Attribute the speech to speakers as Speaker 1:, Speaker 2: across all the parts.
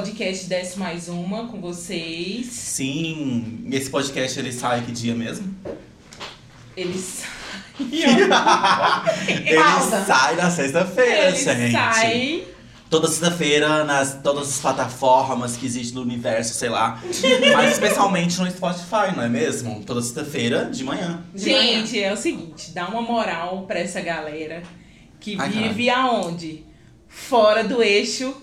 Speaker 1: Podcast Desce Mais Uma com vocês.
Speaker 2: Sim, esse podcast ele sai que dia mesmo?
Speaker 1: Eles
Speaker 2: Ele sai na sexta-feira, gente.
Speaker 1: saem
Speaker 2: Toda sexta-feira, nas todas as plataformas que existem no universo, sei lá. Mas especialmente no Spotify, não é mesmo? Toda sexta-feira de manhã.
Speaker 1: Gente, é o seguinte, dá uma moral pra essa galera que
Speaker 2: Ai,
Speaker 1: vive aonde? Fora do eixo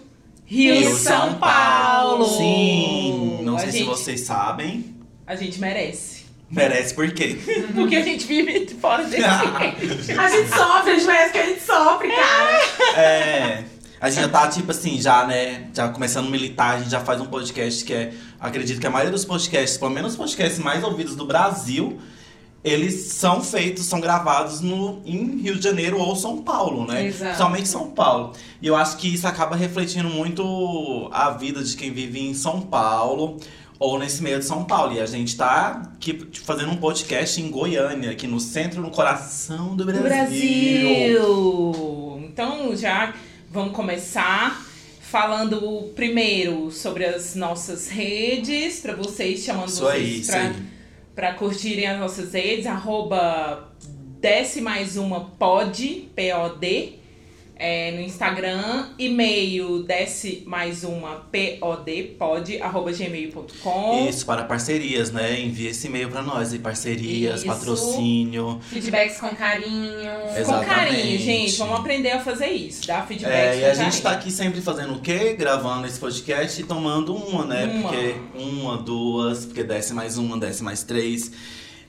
Speaker 1: Rio, São Paulo.
Speaker 2: Sim, não
Speaker 1: a
Speaker 2: sei
Speaker 1: gente,
Speaker 2: se vocês sabem.
Speaker 1: A gente merece.
Speaker 2: Merece por quê?
Speaker 1: Porque a gente vive fora desse eixo.
Speaker 3: A gente sofre, a gente merece que a gente sofre, cara.
Speaker 2: É. A gente já tá, tipo assim, já, né? Já começando a militar, a gente já faz um podcast que é. Acredito que a maioria dos podcasts, pelo menos os podcasts mais ouvidos do Brasil, eles são feitos, são gravados no, em Rio de Janeiro ou São Paulo, né?
Speaker 3: Exato.
Speaker 2: Principalmente São Paulo. E eu acho que isso acaba refletindo muito a vida de quem vive em São Paulo ou nesse meio de São Paulo. E a gente tá aqui fazendo um podcast em Goiânia, aqui no centro, no coração do Brasil.
Speaker 1: Brasil. Então já vamos começar falando primeiro sobre as nossas redes, pra vocês chamando
Speaker 2: Isso aí,
Speaker 1: vocês
Speaker 2: isso
Speaker 1: pra,
Speaker 2: aí.
Speaker 1: Pra curtirem as nossas redes, arroba desce mais uma pod, P-O-D, é, no Instagram, e-mail desce mais uma pod, pod, arroba gmail.com.
Speaker 2: Isso, para parcerias, né? Envia esse e-mail pra nós. E parcerias,
Speaker 1: Isso.
Speaker 2: patrocínio.
Speaker 3: Feedbacks com carinho.
Speaker 1: Com
Speaker 2: Exatamente.
Speaker 1: carinho, gente, vamos aprender a fazer isso, dar feedback.
Speaker 2: É, e
Speaker 1: com
Speaker 2: a gente
Speaker 1: carinho.
Speaker 2: tá aqui sempre fazendo o quê? Gravando esse podcast e tomando uma, né?
Speaker 1: Uma.
Speaker 2: Porque uma, duas, porque desce mais uma, desce mais três.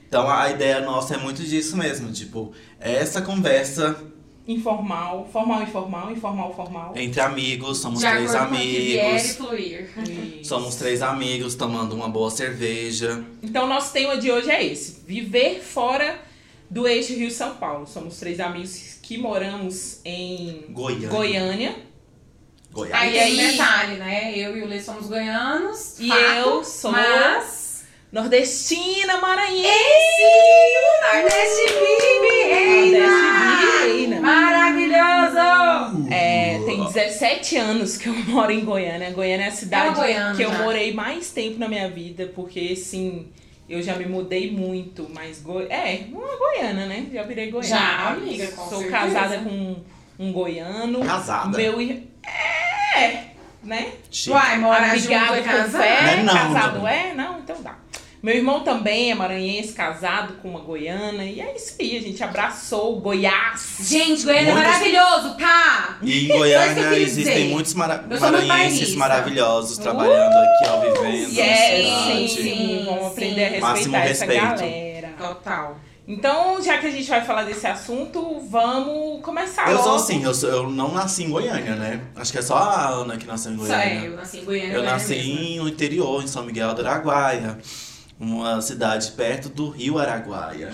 Speaker 2: Então a ideia nossa é muito disso mesmo, tipo, essa conversa
Speaker 1: Informal, formal, informal, informal, formal.
Speaker 2: entre amigos, somos
Speaker 3: De
Speaker 2: três
Speaker 3: e
Speaker 2: amigos.
Speaker 3: fluir.
Speaker 2: Somos três amigos tomando uma boa cerveja.
Speaker 1: Então, nosso tema de hoje é esse: viver fora do eixo Rio-São Paulo. Somos três amigos que moramos em
Speaker 2: Goiânia.
Speaker 1: Goiânia.
Speaker 2: Goiás.
Speaker 3: Aí
Speaker 1: aí-
Speaker 3: detalhe, né? Eu e o Lê somos goianos.
Speaker 1: E
Speaker 3: fato,
Speaker 1: eu sou
Speaker 3: Mas.
Speaker 1: Nordestina, maranhense.
Speaker 3: Nordeste vive,
Speaker 1: Nordeste vive,
Speaker 3: reina! Maravilhoso!
Speaker 1: É, tem 17 anos que eu moro em Goiânia. Goiânia é a cidade
Speaker 3: É goiana
Speaker 1: que eu morei mais tempo na minha vida, porque assim, eu já me mudei muito, mas Goi... é, uma goiana, né? Já virei goiana.
Speaker 3: Já, amiga, com
Speaker 1: Sou
Speaker 3: certeza.
Speaker 1: casada com um, um goiano.
Speaker 2: Casada.
Speaker 1: Meu ir- é, né?
Speaker 3: Uai, mora junto
Speaker 1: com
Speaker 3: casado?
Speaker 2: Não é não,
Speaker 1: casado
Speaker 2: não.
Speaker 1: é? Não, então dá. Meu irmão também é maranhense, casado com uma goiana. E é isso aí, a gente abraçou o Goiás.
Speaker 3: Gente, Goiânia é
Speaker 2: Muitas-
Speaker 3: maravilhoso, tá?
Speaker 2: E em
Speaker 3: Só eu
Speaker 2: Goiânia existem
Speaker 3: dizer.
Speaker 2: muitos mara maranhenses maravilhosos trabalhando aqui, ó, vivendo
Speaker 1: Yes,
Speaker 2: na
Speaker 1: sim, sim, vamos
Speaker 3: Sim.
Speaker 1: aprender a
Speaker 2: Máximo
Speaker 1: respeitar essa
Speaker 2: respeito.
Speaker 1: galera.
Speaker 3: Total.
Speaker 1: Então, já que a gente vai falar desse assunto, vamos começar
Speaker 2: Eu
Speaker 1: logo.
Speaker 2: sou assim, eu, sou- eu não nasci em Goiânia, né? Acho que é só a Ana que nasceu em
Speaker 3: Só
Speaker 2: Goiânia.
Speaker 3: é, eu nasci em Goiânia.
Speaker 2: Eu
Speaker 3: Goiânia
Speaker 2: nasci
Speaker 3: mesmo.
Speaker 2: no interior, em São Miguel do Araguaia. Uma cidade perto do rio Araguaia.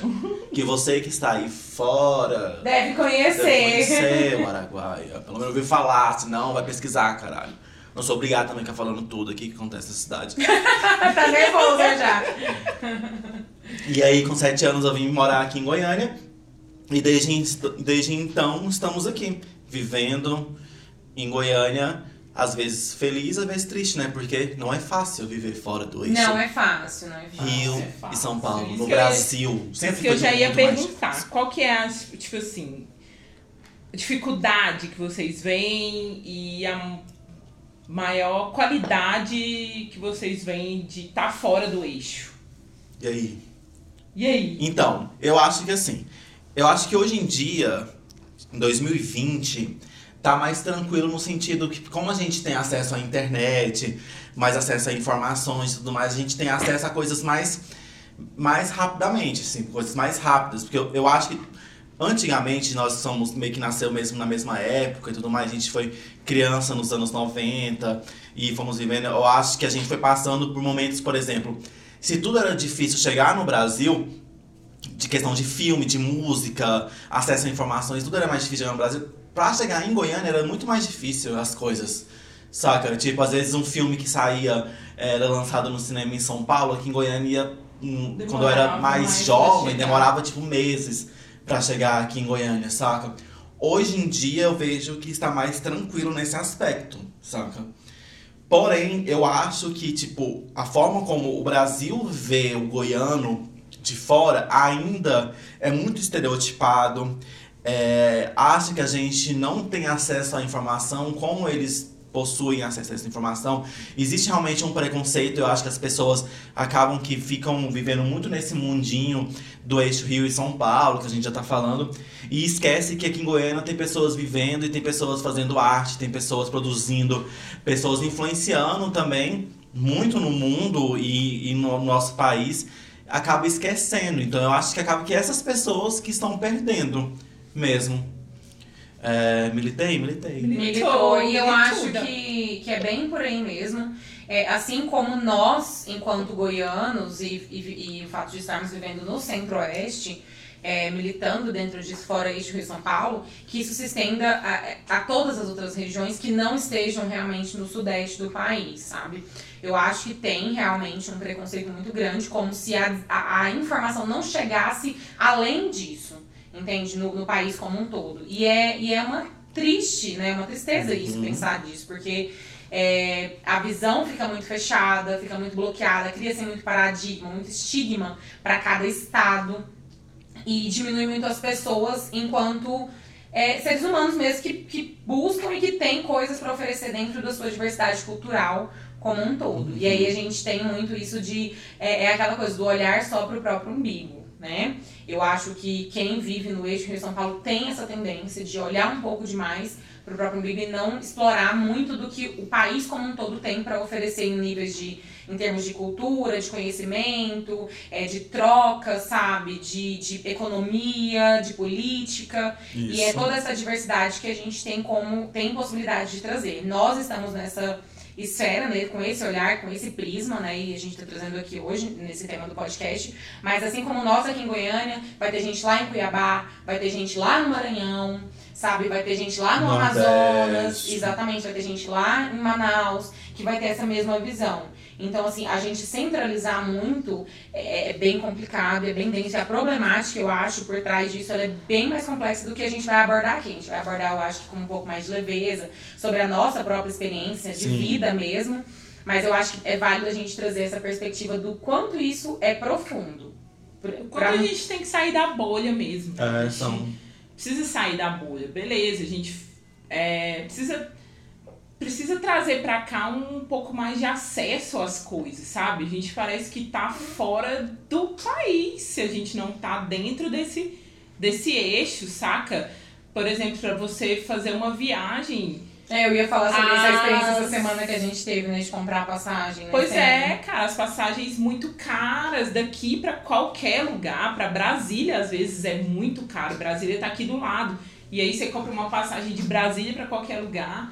Speaker 2: que você que está aí fora
Speaker 3: Deve
Speaker 2: deve
Speaker 3: conhecer.
Speaker 2: conhecer o Araguaia. Pelo menos ouviu falar, senão vai pesquisar, caralho. Não sou obrigado também a ficar falando tudo aqui que acontece na cidade.
Speaker 3: tá nervoso já.
Speaker 2: E aí, com sete anos, eu vim morar aqui em Goiânia. E desde, desde então, estamos aqui, vivendo em Goiânia. Às vezes feliz, às vezes triste, né? Porque não é fácil viver fora do eixo.
Speaker 3: Não é fácil, não é fácil.
Speaker 2: Rio
Speaker 1: é fácil.
Speaker 2: e São Paulo, no
Speaker 1: eu
Speaker 2: Brasil.
Speaker 1: Isso
Speaker 2: Sempre
Speaker 1: que eu já ia
Speaker 2: mais
Speaker 1: perguntar. Qual que é a, tipo assim, dificuldade que vocês veem e a maior qualidade que vocês veem de estar fora do eixo?
Speaker 2: E aí?
Speaker 1: E aí?
Speaker 2: Então, eu acho que assim, eu acho que hoje em dia, em 2020, tá mais tranquilo no sentido que, como a gente tem acesso à internet, mais acesso a informações e tudo mais, a gente tem acesso a coisas mais, mais rapidamente, assim, coisas mais rápidas. Porque eu, eu acho que antigamente nós somos meio que nasceu mesmo na mesma época e tudo mais, a gente foi criança nos anos 90 e fomos vivendo. Eu acho que a gente foi passando por momentos, por exemplo, se tudo era difícil chegar no Brasil, de questão de filme, de música, acesso a informações, tudo era mais difícil chegar no Brasil. Pra chegar em Goiânia era muito mais difícil as coisas. Saca? Tipo, às vezes um filme que saía, era lançado no cinema em São Paulo, aqui em Goiânia, hum, quando eu era
Speaker 1: Demorava
Speaker 2: mais
Speaker 1: mais
Speaker 2: jovem, demorava tipo meses pra chegar aqui em Goiânia, saca? Hoje em dia eu vejo que está mais tranquilo nesse aspecto, saca? Porém, eu acho que, tipo, a forma como o Brasil vê o goiano de fora ainda é muito estereotipado. É, acha que a gente não tem acesso à informação como eles possuem acesso a essa informação. Existe realmente um preconceito, eu acho que as pessoas acabam que ficam vivendo muito nesse mundinho do eixo Rio e São Paulo, que a gente já tá falando, e esquece que aqui em Goiânia tem pessoas vivendo e tem pessoas fazendo arte, tem pessoas produzindo, pessoas influenciando também muito no mundo e, e no nosso país, acaba esquecendo. Então eu acho que acaba que essas pessoas que estão perdendo mesmo. É, militei, militei.
Speaker 3: Militou, e eu
Speaker 1: Militou.
Speaker 3: acho que, que é bem por aí mesmo. É, assim como nós, enquanto goianos, e, e, e o fato de estarmos vivendo no centro-oeste, é, militando dentro disso, fora eixo Rio São Paulo, que isso se estenda a, a todas as outras regiões que não estejam realmente no sudeste do país, sabe? Eu acho que tem realmente um preconceito muito grande, como se a, a, a informação não chegasse além disso, entende? No, no país como um todo. E é, e é uma triste, né? Uma tristeza isso,
Speaker 2: Uhum.
Speaker 3: pensar disso, porque é, a visão fica muito fechada, fica muito bloqueada, cria-se muito paradigma, muito estigma para cada estado e diminui muito as pessoas enquanto é, seres humanos mesmo que, que buscam e que têm coisas para oferecer dentro da sua diversidade cultural como um todo. E aí a gente tem muito isso de. É, é aquela coisa do olhar só para o próprio umbigo, né? Eu acho que quem vive no eixo Rio São Paulo tem essa tendência de olhar um pouco demais para o próprio umbigo e não explorar muito do que o país como um todo tem para oferecer em níveis de em termos de cultura, de conhecimento, é, de troca, sabe? De, de economia, de política. E é
Speaker 2: Isso.
Speaker 3: toda essa diversidade que a gente tem como tem possibilidade de trazer. Nós estamos nessa esfera, né, com esse olhar, com esse prisma, né, e a gente está trazendo aqui hoje nesse tema do podcast. Mas assim como nós aqui em Goiânia, vai ter gente lá em Cuiabá, vai ter gente lá no Maranhão, sabe, vai ter gente lá no
Speaker 2: Nordeste.
Speaker 3: Amazonas, exatamente, vai ter gente lá em Manaus que vai ter essa mesma visão. Então, assim, a gente centralizar muito é, é bem complicado, é bem denso. A problemática, eu acho, por trás disso, ela é bem mais complexa do que a gente vai abordar aqui. A gente vai abordar, eu acho, com um pouco mais de leveza, sobre a nossa própria experiência de
Speaker 2: Sim.
Speaker 3: vida mesmo. Mas eu acho que é válido a gente trazer essa perspectiva do quanto isso é profundo. Pra-
Speaker 1: Quando
Speaker 3: pra-
Speaker 1: a gente tem que sair da bolha mesmo.
Speaker 2: É, são.
Speaker 1: Precisa sair da bolha, beleza. A gente é, precisa, precisa trazer pra cá um pouco mais de acesso às coisas, sabe? A gente parece que tá fora do país se a gente não tá dentro desse, desse eixo, saca? Por exemplo, pra você fazer uma viagem
Speaker 3: É, eu ia falar sobre essa
Speaker 1: As-
Speaker 3: experiência essa semana que a gente teve, né, de comprar a passagem. Né,
Speaker 1: Pois é, cara, as passagens muito caras daqui pra qualquer lugar, pra Brasília às vezes é muito caro. Brasília tá aqui do lado. E aí você compra uma passagem de Brasília pra qualquer lugar.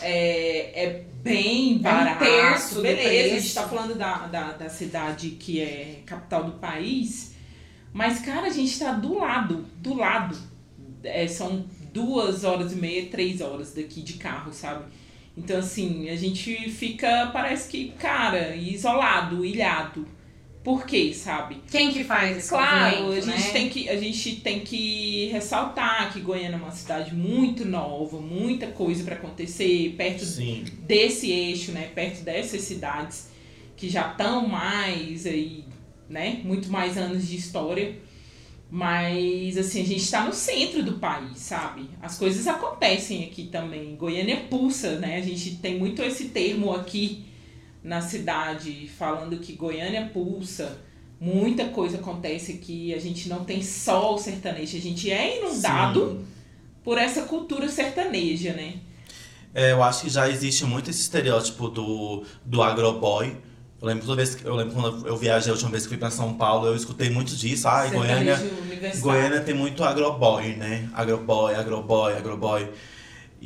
Speaker 1: É, é bem barato.
Speaker 3: terço do
Speaker 1: Beleza, a gente tá falando da, da, da cidade que é capital do país. Mas, cara, a gente tá do lado, do lado. É, são duas horas e meia, três horas daqui de carro, sabe? Então, assim, a gente fica, parece que, cara, isolado, ilhado. Por quê, sabe?
Speaker 3: Quem que faz esse
Speaker 1: Claro, a gente,
Speaker 3: né?
Speaker 1: tem que, a gente tem que ressaltar que Goiânia é uma cidade muito nova, muita coisa pra acontecer, perto
Speaker 2: Sim.
Speaker 1: desse eixo, né? Perto dessas cidades que já estão mais aí, né? Muito mais anos de história. Mas, assim, a gente está no centro do país, sabe? As coisas acontecem aqui também. Goiânia pulsa, né? A gente tem muito esse termo aqui na cidade, falando que Goiânia pulsa. Muita coisa acontece aqui. A gente não tem só o sertanejo. A gente é inundado
Speaker 2: Sim.
Speaker 1: por essa cultura sertaneja, né?
Speaker 2: É, eu acho que já existe muito esse estereótipo do, do agroboy. Eu lembro, toda vez, que- eu lembro quando eu viajei a última vez que fui pra São Paulo, eu escutei muito disso. Ai, Goiânia. Goiânia tem muito agroboy, né? Agroboy, agroboy, agroboy.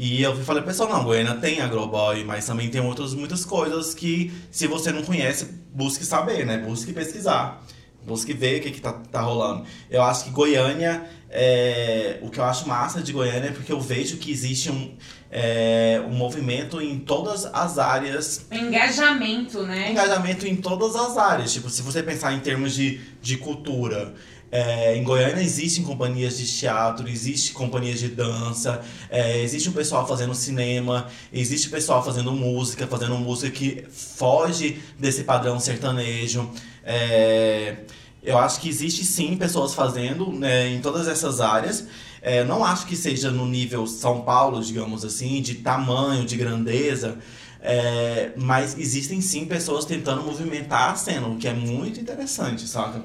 Speaker 2: E eu falei, pessoal, não, Goiânia tem agroboy, mas também tem outras muitas coisas que, se você não conhece, busque saber, né? Busque pesquisar. Busque ver o que, que tá, tá rolando. Eu acho que Goiânia, é, o que eu acho massa de Goiânia é porque eu vejo que existe um, é, um movimento em todas as áreas
Speaker 3: Engajamento, né?
Speaker 2: engajamento em todas as áreas. Tipo, se você pensar em termos de, de cultura, é, em Goiânia existem companhias de teatro, existe companhias de dança, é, existe um pessoal fazendo cinema, existe pessoal fazendo música, fazendo música que foge desse padrão sertanejo. É, eu acho que existe sim pessoas fazendo né, em todas essas áreas. É, não acho que seja no nível São Paulo, digamos assim, de tamanho, de grandeza, é, mas existem sim pessoas tentando movimentar a cena, o que é muito interessante, saca?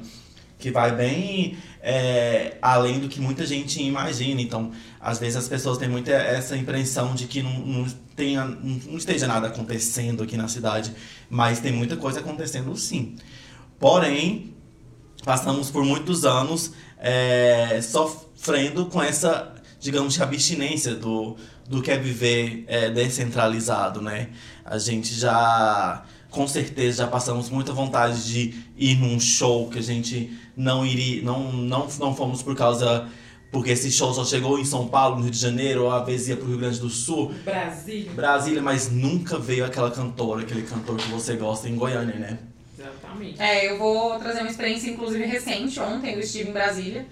Speaker 2: Que vai bem é, além do que muita gente imagina. Então, às vezes as pessoas têm muita essa impressão de que não, não, tenha, não esteja nada acontecendo aqui na cidade, mas tem muita coisa acontecendo sim. Porém, passamos por muitos anos é, sofrendo com essa, digamos, abstinência do, do que é viver é, descentralizado, né? A gente já, com certeza, já passamos muita vontade de ir num show que a gente não iria, não, não, não fomos por causa porque esse show só chegou em São Paulo, no Rio de Janeiro, ou a vez ia pro Rio Grande do Sul,
Speaker 1: Brasília.
Speaker 2: Brasília, mas nunca veio aquela cantora, aquele cantor que você gosta em Goiânia, né?
Speaker 1: Exatamente.
Speaker 3: É, eu vou trazer uma experiência, inclusive, recente. Ontem eu estive em Brasília.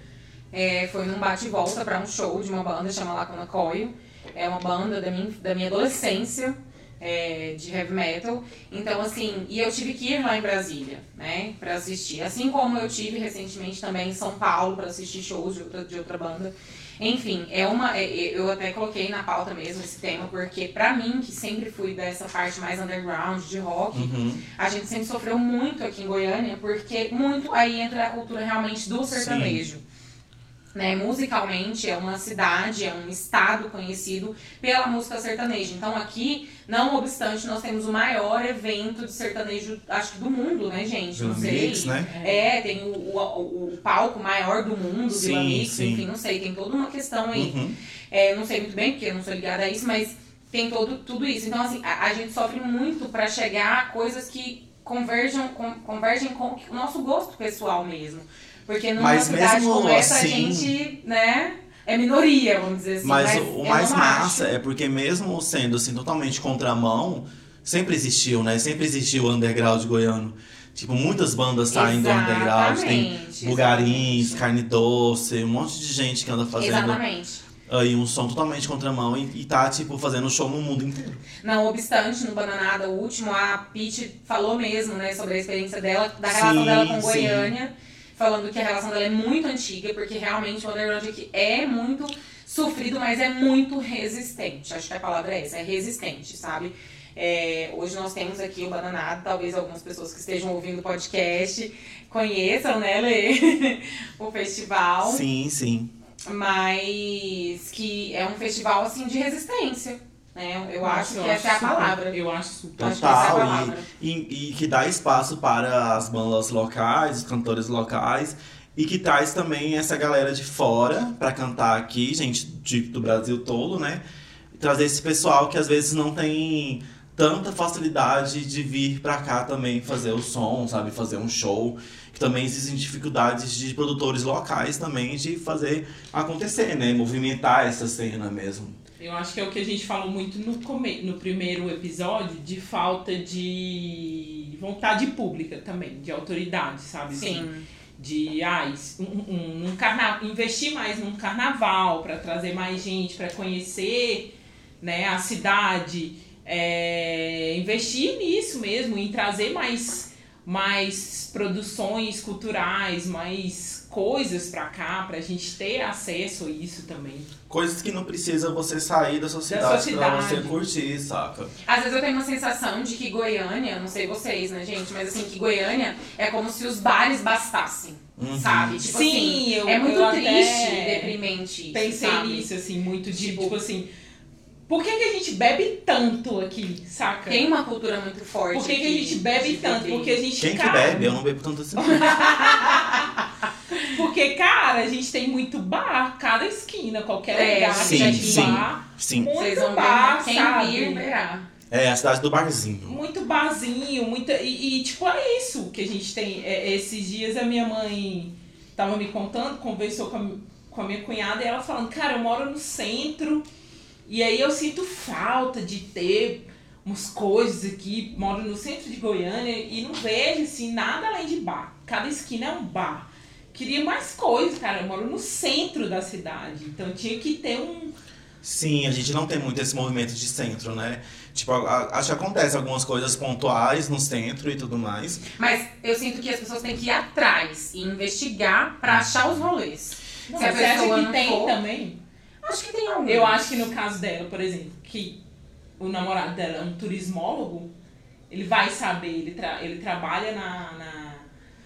Speaker 3: É, foi num bate e volta pra um show de uma banda chama Lacuna Coil. É uma banda da minha, da minha adolescência, é, de heavy metal. Então, assim, e eu tive que ir lá em Brasília, né, pra assistir. Assim como eu tive recentemente também em São Paulo pra assistir shows de outra, de outra banda. Enfim, é uma. é- é- eu até coloquei na pauta mesmo esse tema, porque pra mim, que sempre fui dessa parte mais underground de rock,
Speaker 2: Uhum.
Speaker 3: a gente sempre sofreu muito aqui em Goiânia, porque muito aí entra a cultura realmente do sertanejo. Né, musicalmente é uma cidade, é um estado conhecido pela música sertaneja. Então aqui, não obstante, nós temos o maior evento de sertanejo, acho que do mundo, né, gente? Não
Speaker 2: Vila
Speaker 3: sei.
Speaker 2: Mix, né?
Speaker 3: É, tem o, o, o palco maior do mundo,
Speaker 2: Sim,
Speaker 3: Vila Mix,
Speaker 2: sim.
Speaker 3: enfim, não sei, tem toda uma questão aí.
Speaker 2: Uhum.
Speaker 3: É, não sei muito bem, porque eu não sou ligada a isso, mas tem todo, tudo isso. Então, assim, a, a gente sofre muito pra chegar a coisas que converjam, com, convergem com o nosso gosto pessoal mesmo. Porque numa
Speaker 2: Mas
Speaker 3: cidade
Speaker 2: mesmo
Speaker 3: como essa, a
Speaker 2: assim-
Speaker 3: gente, né, é minoria, vamos dizer assim.
Speaker 2: Mas, o
Speaker 3: eu
Speaker 2: mais massa
Speaker 3: acho.
Speaker 2: é porque mesmo sendo assim totalmente contramão, sempre existiu, né? Sempre existiu o underground goiano. Tipo, muitas bandas saem do underground. Tem Bugarins,
Speaker 3: exatamente.
Speaker 2: Carne Doce, um monte de gente que anda fazendo
Speaker 3: Exatamente.
Speaker 2: aí um som totalmente contramão e, e tá, tipo, fazendo show no mundo inteiro.
Speaker 3: Não obstante, no Bananada, o último, a Pete falou mesmo, né, sobre a experiência dela, da relação
Speaker 2: Sim,
Speaker 3: dela com
Speaker 2: sim.
Speaker 3: Goiânia, falando que a relação dela é muito antiga, porque realmente o underground aqui é muito sofrido, mas é muito resistente. Acho que a palavra é essa, é resistente, sabe? É, hoje nós temos aqui o Bananada, talvez algumas pessoas que estejam ouvindo o podcast conheçam, né, Lê? o festival
Speaker 2: Sim, sim.
Speaker 3: mas que é um festival assim de resistência, né? Eu acho
Speaker 1: Nossa,
Speaker 3: que essa é a
Speaker 1: super-
Speaker 3: palavra.
Speaker 1: Eu acho super.
Speaker 3: Acho que é
Speaker 2: Total. E, e, e que dá espaço para as bandas locais, os cantores locais. E que traz também essa galera de fora pra cantar aqui, gente de- do Brasil todo, né? Trazer esse pessoal que às vezes não tem tanta facilidade de vir pra cá também fazer o som, sabe? Fazer um show. Que também existem dificuldades de produtores locais também de fazer acontecer, né? Movimentar essa cena mesmo.
Speaker 1: Eu acho que é o que a gente falou muito no, come... no primeiro episódio, de falta de vontade pública também, de autoridade, sabe? Assim,
Speaker 3: Sim.
Speaker 1: de ah, um, um, um carna... investir mais num carnaval para trazer mais gente para conhecer né, a cidade, é, investir nisso mesmo, em trazer mais, mais produções culturais, mais coisas para cá, pra gente ter acesso a isso também.
Speaker 2: Coisas que não precisa você sair da sua
Speaker 1: sua
Speaker 2: cidade pra
Speaker 1: cidade.
Speaker 2: você curtir, saca?
Speaker 3: Às vezes eu tenho uma sensação de que Goiânia, não sei vocês, né, gente, mas assim, que Goiânia é como se os bares bastassem,
Speaker 2: Uhum.
Speaker 3: sabe? Tipo
Speaker 1: Sim,
Speaker 3: assim,
Speaker 1: eu-
Speaker 3: é muito
Speaker 1: eu
Speaker 3: triste e deprimente isso,
Speaker 1: Pensei
Speaker 3: sabe?
Speaker 1: nisso, assim, muito de,
Speaker 3: Tipo-
Speaker 1: tipo assim. Por que, que a gente bebe tanto aqui, saca?
Speaker 3: Tem uma cultura muito forte.
Speaker 1: Por que, que a gente bebe tanto?
Speaker 3: beber.
Speaker 1: Porque a gente,
Speaker 2: Quem que bebe? Eu não bebo tanto assim.
Speaker 1: Porque, cara, a gente tem muito bar, cada esquina, qualquer
Speaker 3: É,
Speaker 1: lugar
Speaker 2: sim,
Speaker 1: tem
Speaker 2: sim.
Speaker 1: bar.
Speaker 2: Sim.
Speaker 1: Muito
Speaker 3: Vocês vão
Speaker 1: bar,
Speaker 3: ver quem
Speaker 1: sabe?
Speaker 3: vir verá.
Speaker 2: É a cidade do barzinho.
Speaker 1: Muito barzinho, muita. E, e, tipo, é isso que a gente tem. É, esses dias a minha mãe tava me contando, conversou com a, com a minha cunhada e ela falando, cara, eu moro no centro e aí eu sinto falta de ter umas coisas aqui, moro no centro de Goiânia e não vejo assim nada além de bar. Cada esquina é um bar. Queria mais coisas, cara. Eu moro no centro da cidade. Então tinha que ter um.
Speaker 2: Sim, a gente não tem muito esse movimento de centro, né? Tipo, acho que acontece algumas coisas pontuais no centro e tudo mais.
Speaker 3: Mas eu sinto que as pessoas têm que ir atrás e investigar pra achar os rolês.
Speaker 1: Não,
Speaker 3: Se a
Speaker 1: você acha que
Speaker 3: não
Speaker 1: tem
Speaker 3: for-
Speaker 1: também?
Speaker 3: Acho que tem algum.
Speaker 1: Eu acho que no caso dela, por exemplo, que o namorado dela é um turismólogo, ele vai saber, ele, tra ele trabalha na, na,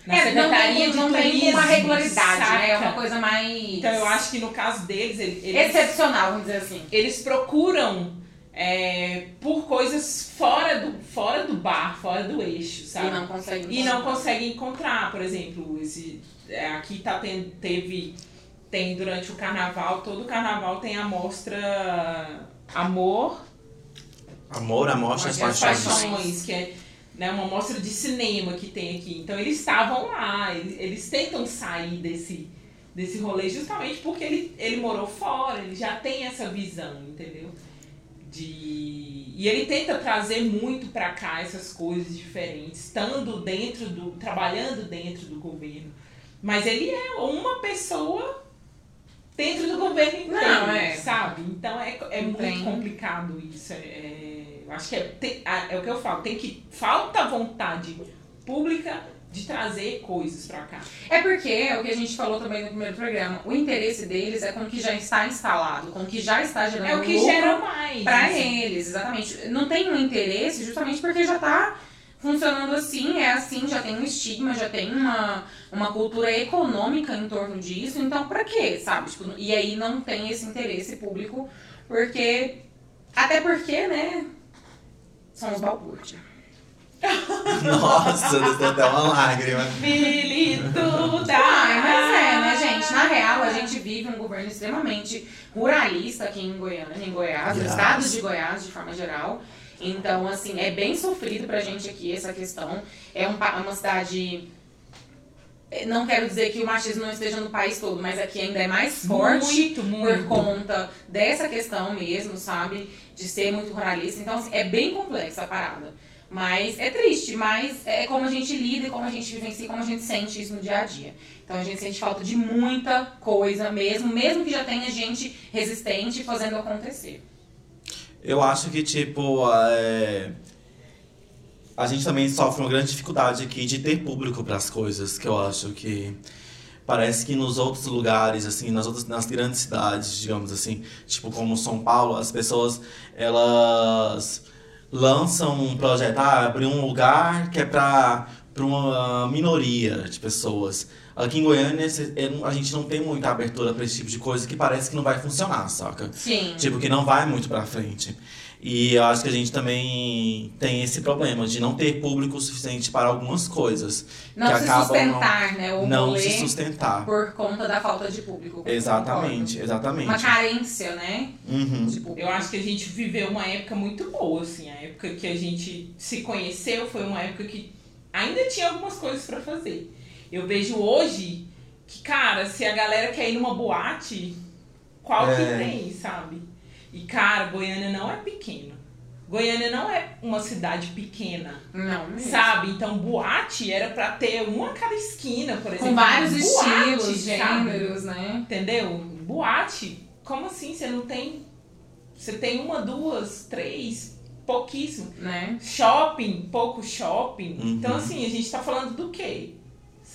Speaker 1: na
Speaker 3: é, não
Speaker 1: Secretaria
Speaker 3: tem,
Speaker 1: de
Speaker 3: não
Speaker 1: Turismo.
Speaker 3: tem uma regularidade,
Speaker 1: saca?
Speaker 3: né? É uma coisa mais.
Speaker 1: Então eu acho que no caso deles, ele- eles,
Speaker 3: Excepcional, vamos dizer assim.
Speaker 1: eles procuram é, por coisas fora do, fora do bar, fora do eixo, sabe?
Speaker 3: E não consegue.
Speaker 1: E não conseguem encontrar, por exemplo, esse é, aqui tá teve tem durante o carnaval, todo carnaval tem a mostra Amor
Speaker 2: Amor, a
Speaker 1: e as
Speaker 2: paixões.
Speaker 1: Paixões, que é né, uma mostra de cinema que tem aqui. Então eles estavam lá, eles, eles tentam sair desse desse rolê justamente porque ele, ele morou fora, ele já tem essa visão, entendeu? De e ele tenta trazer muito pra cá essas coisas diferentes, estando dentro do trabalhando dentro do governo. Mas ele é uma pessoa dentro do governo inteiro,
Speaker 3: Não, é.
Speaker 1: sabe? Então é, é muito complicado isso. É, é- acho que é, tem- é o que eu falo, tem que falta vontade pública de trazer coisas pra cá.
Speaker 3: É porque é o que a gente falou também no primeiro programa. O interesse deles é com o que já está instalado, com o que já está gerando
Speaker 1: É o que gera mais.
Speaker 3: pra
Speaker 1: isso.
Speaker 3: eles, exatamente. Não tem um interesse justamente porque já tá funcionando assim, é assim, já tem um estigma, já tem uma, uma cultura econômica em torno disso, então pra quê, sabe? Tipo, e aí não tem esse interesse público, porque. Até porque, né? São os balbúrdia.
Speaker 2: Nossa, desceu até uma lágrima.
Speaker 1: Filito da.
Speaker 3: Mas é, né, gente? Na real, a gente vive um governo extremamente ruralista aqui em Goiânia, em Goiás, no
Speaker 2: Goiás.
Speaker 3: estado de Goiás, de forma geral. Então, assim, é bem sofrido pra gente aqui essa questão. É um pa- uma cidade. eh, Não quero dizer que o machismo não esteja no país todo, mas aqui ainda é mais forte
Speaker 1: Muito, muito.
Speaker 3: por conta dessa questão mesmo, sabe? De ser muito ruralista. Então, assim, é bem complexa a parada. Mas é triste, mas é como a gente lida, como a gente vivencia, como a gente sente isso no dia a dia. Então a gente sente falta de muita coisa mesmo, mesmo que já tenha gente resistente fazendo acontecer.
Speaker 2: Eu acho que, tipo, é... a gente também sofre uma grande dificuldade aqui de ter público para as coisas, que eu acho que parece que nos outros lugares, assim, nas outras nas grandes cidades, digamos assim, tipo como São Paulo, as pessoas elas lançam um projeto, ah, abrir um lugar que é para para uma minoria de pessoas. Aqui em Goiânia, a gente não tem muita abertura para esse tipo de coisa que parece que não vai funcionar, saca?
Speaker 3: Sim.
Speaker 2: Tipo, que não vai muito pra frente. E eu acho que a gente também tem esse problema de não ter público suficiente para algumas coisas.
Speaker 3: não
Speaker 2: que
Speaker 3: se
Speaker 2: acabam
Speaker 3: sustentar, né? O
Speaker 2: não se sustentar.
Speaker 3: por conta da falta de público.
Speaker 2: Exatamente, exatamente.
Speaker 3: Uma carência, né?
Speaker 2: Uhum.
Speaker 3: Público.
Speaker 1: Eu acho que a gente viveu uma época muito boa, assim. A época que a gente se conheceu foi uma época que ainda tinha algumas coisas pra fazer. Eu vejo hoje que, cara, se a galera quer ir numa boate, qual que
Speaker 2: É.
Speaker 1: tem, sabe? E, cara, Goiânia não é pequena. Goiânia não é uma cidade pequena,
Speaker 3: Não, mesmo.
Speaker 1: sabe? Então, boate era pra ter uma a cada esquina, por exemplo.
Speaker 3: Com vários
Speaker 1: Boate,
Speaker 3: estilos,
Speaker 1: sabe?
Speaker 3: gêneros, né?
Speaker 1: Entendeu? Boate, como assim? Você não tem. Você tem uma, duas, três, pouquíssimo.
Speaker 3: né?
Speaker 1: Shopping, pouco shopping.
Speaker 2: Uhum.
Speaker 1: Então, assim, a gente tá falando do quê?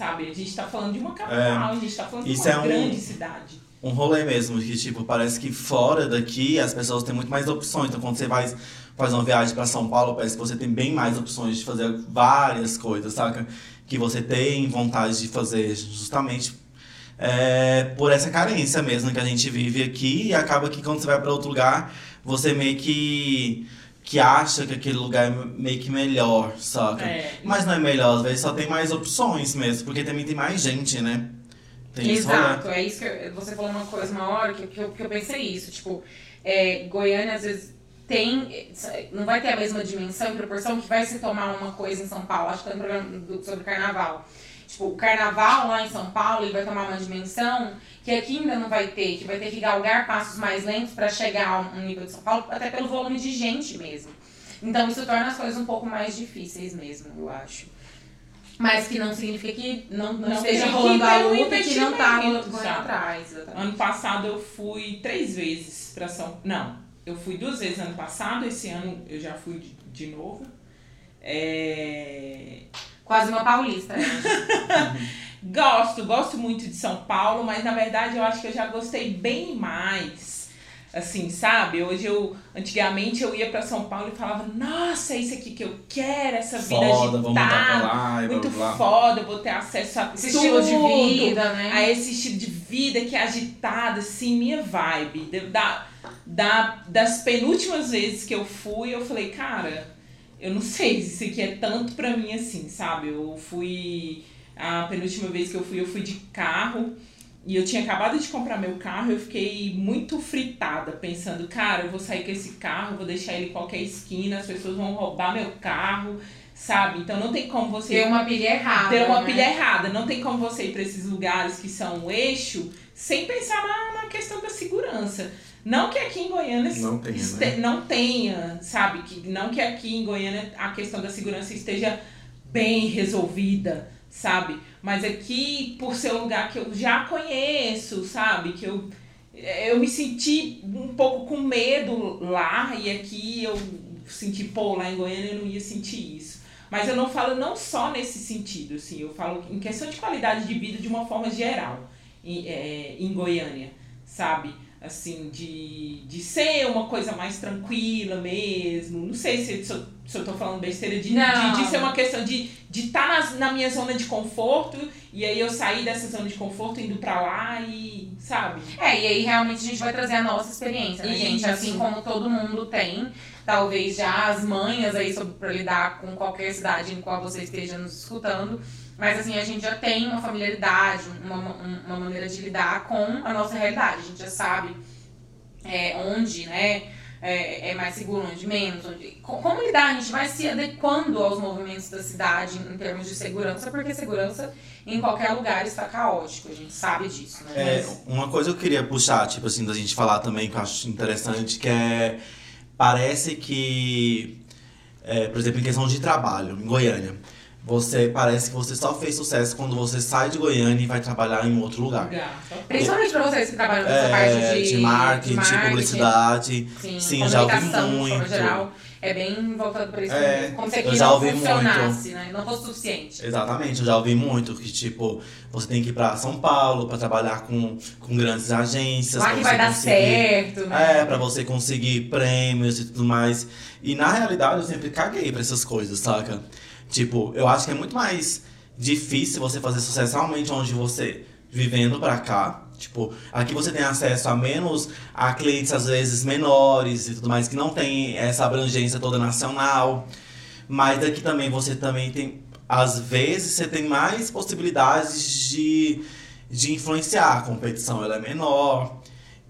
Speaker 1: Sabe? A gente tá falando de uma capital, a gente tá falando de uma
Speaker 2: é um-
Speaker 1: grande cidade.
Speaker 2: Um rolê mesmo, que tipo, parece que fora daqui as pessoas têm muito mais opções. Então quando você vai fazer uma viagem pra São Paulo, parece que você tem bem mais opções de fazer várias coisas, saca? Que você tem vontade de fazer justamente é, por essa carência mesmo que a gente vive aqui e acaba que quando você vai pra outro lugar, você meio que. Que acha que aquele lugar é meio que melhor, saca?
Speaker 1: É.
Speaker 2: Mas não é melhor, às vezes só tem mais opções mesmo, porque também tem mais gente, né? Tem isso?
Speaker 3: Exato, é isso que eu- você falou uma coisa uma hora que, que, eu, que eu pensei isso. Tipo, é, Goiânia às vezes tem. Não vai ter a mesma dimensão e proporção que vai se tomar uma coisa em São Paulo. Acho que tem um programa do- sobre carnaval. Tipo, o carnaval lá em São Paulo ele vai tomar uma dimensão que aqui ainda não vai ter, que vai ter que galgar passos mais lentos para chegar a um nível de São Paulo, até pelo volume de gente mesmo. Então isso torna as coisas um pouco mais difíceis mesmo, eu acho. Mas que não significa que não, não,
Speaker 1: Não
Speaker 3: esteja rolando a
Speaker 1: um
Speaker 3: luta e que não tá
Speaker 1: investimento,
Speaker 3: rolando
Speaker 1: sabe?
Speaker 3: atrás. exatamente.
Speaker 1: Ano passado eu fui três vezes pra São Não, eu fui duas vezes ano passado, esse ano eu já fui de, de novo. É...
Speaker 3: Quase uma paulista. né?
Speaker 1: Gosto, gosto muito de São Paulo, mas na verdade eu acho que eu já gostei bem mais. Assim, sabe? Hoje eu. Antigamente eu ia pra São Paulo e falava, nossa, é isso aqui que eu quero, essa vida
Speaker 2: Foda,
Speaker 1: agitada.
Speaker 2: lá
Speaker 1: Muito
Speaker 2: blá blá.
Speaker 1: foda, eu vou ter acesso a
Speaker 3: Esse
Speaker 1: tudo,
Speaker 3: estilo de vida, né?
Speaker 1: a esse estilo de vida que é agitado, assim, minha vibe. Da, da, das penúltimas vezes que eu fui, eu falei, cara, eu não sei se isso aqui é tanto pra mim assim, sabe? Eu fui. A penúltima vez que eu fui, eu fui de carro. E eu tinha acabado de comprar meu carro, eu fiquei muito fritada, pensando, cara, eu vou sair com esse carro, vou deixar ele em qualquer esquina, as pessoas vão roubar meu carro, sabe? Então não tem como você
Speaker 3: Ter uma pilha errada.
Speaker 1: Deu uma
Speaker 3: né?
Speaker 1: pilha errada. Não tem como você ir para esses lugares que são o eixo sem pensar na, na questão da segurança. Não que aqui em Goiânia
Speaker 2: Não tenha,
Speaker 1: este-
Speaker 2: né?
Speaker 1: não tenha, sabe? Que, não que aqui em Goiânia a questão da segurança esteja bem resolvida, sabe? Mas aqui, por ser um lugar que eu já conheço, sabe? Que eu, eu me senti um pouco com medo lá e aqui eu senti, pô, lá em Goiânia eu não ia sentir isso. Mas eu não falo não só nesse sentido, assim, eu falo em questão de qualidade de vida de uma forma geral em, é, em Goiânia, sabe? Assim, de, de ser uma coisa mais tranquila mesmo. Não sei se, se, eu, se eu tô falando besteira, de, de, de ser uma questão de estar tá na minha zona de conforto e aí eu sair dessa zona de conforto indo pra lá e, sabe?
Speaker 3: É, e aí realmente a gente vai trazer a nossa experiência, né, gente?
Speaker 1: Isso.
Speaker 3: Assim como todo mundo tem, talvez já as manhas aí sobre, pra lidar com qualquer cidade em qual você esteja nos escutando. Mas assim, a gente já tem uma familiaridade, uma, uma maneira de lidar com a nossa realidade. A gente já sabe é, onde, né? É, é mais seguro, onde menos, onde... co- Como lidar? A gente vai se adequando aos movimentos da cidade em termos de segurança, porque segurança em qualquer lugar está caótico, a gente sabe disso, né?
Speaker 2: É, uma coisa que eu queria puxar, tipo assim, da gente falar também, que eu acho interessante, que é. Parece que. é, por exemplo, em questão de trabalho, em Goiânia. Você parece que você só fez sucesso quando você sai de Goiânia e vai trabalhar em outro lugar.
Speaker 3: Principalmente pra vocês que trabalham nessa
Speaker 2: É,
Speaker 3: parte de,
Speaker 2: de marketing,
Speaker 3: de marketing,
Speaker 2: publicidade.
Speaker 3: Sim,
Speaker 2: Sim, já ouvi muito.
Speaker 3: geral. É bem voltado pra isso
Speaker 2: É.
Speaker 3: Como se
Speaker 2: eu
Speaker 3: aquilo não funcionasse, né? Não fosse suficiente.
Speaker 2: Exatamente, eu já ouvi muito que, tipo, você tem que ir pra São Paulo pra trabalhar com, com grandes agências.
Speaker 3: Lá que vai dar certo, né?
Speaker 2: É, pra você conseguir prêmios e tudo mais. E na realidade eu sempre caguei pra essas coisas, saca? Tipo, eu acho que é muito mais difícil você fazer sucesso realmente onde você vivendo pra cá. Tipo, aqui você tem acesso a menos a clientes às vezes menores e tudo mais, que não tem essa abrangência toda nacional. Mas aqui também você também tem. Às vezes você tem mais possibilidades de, de influenciar. A competição ela é menor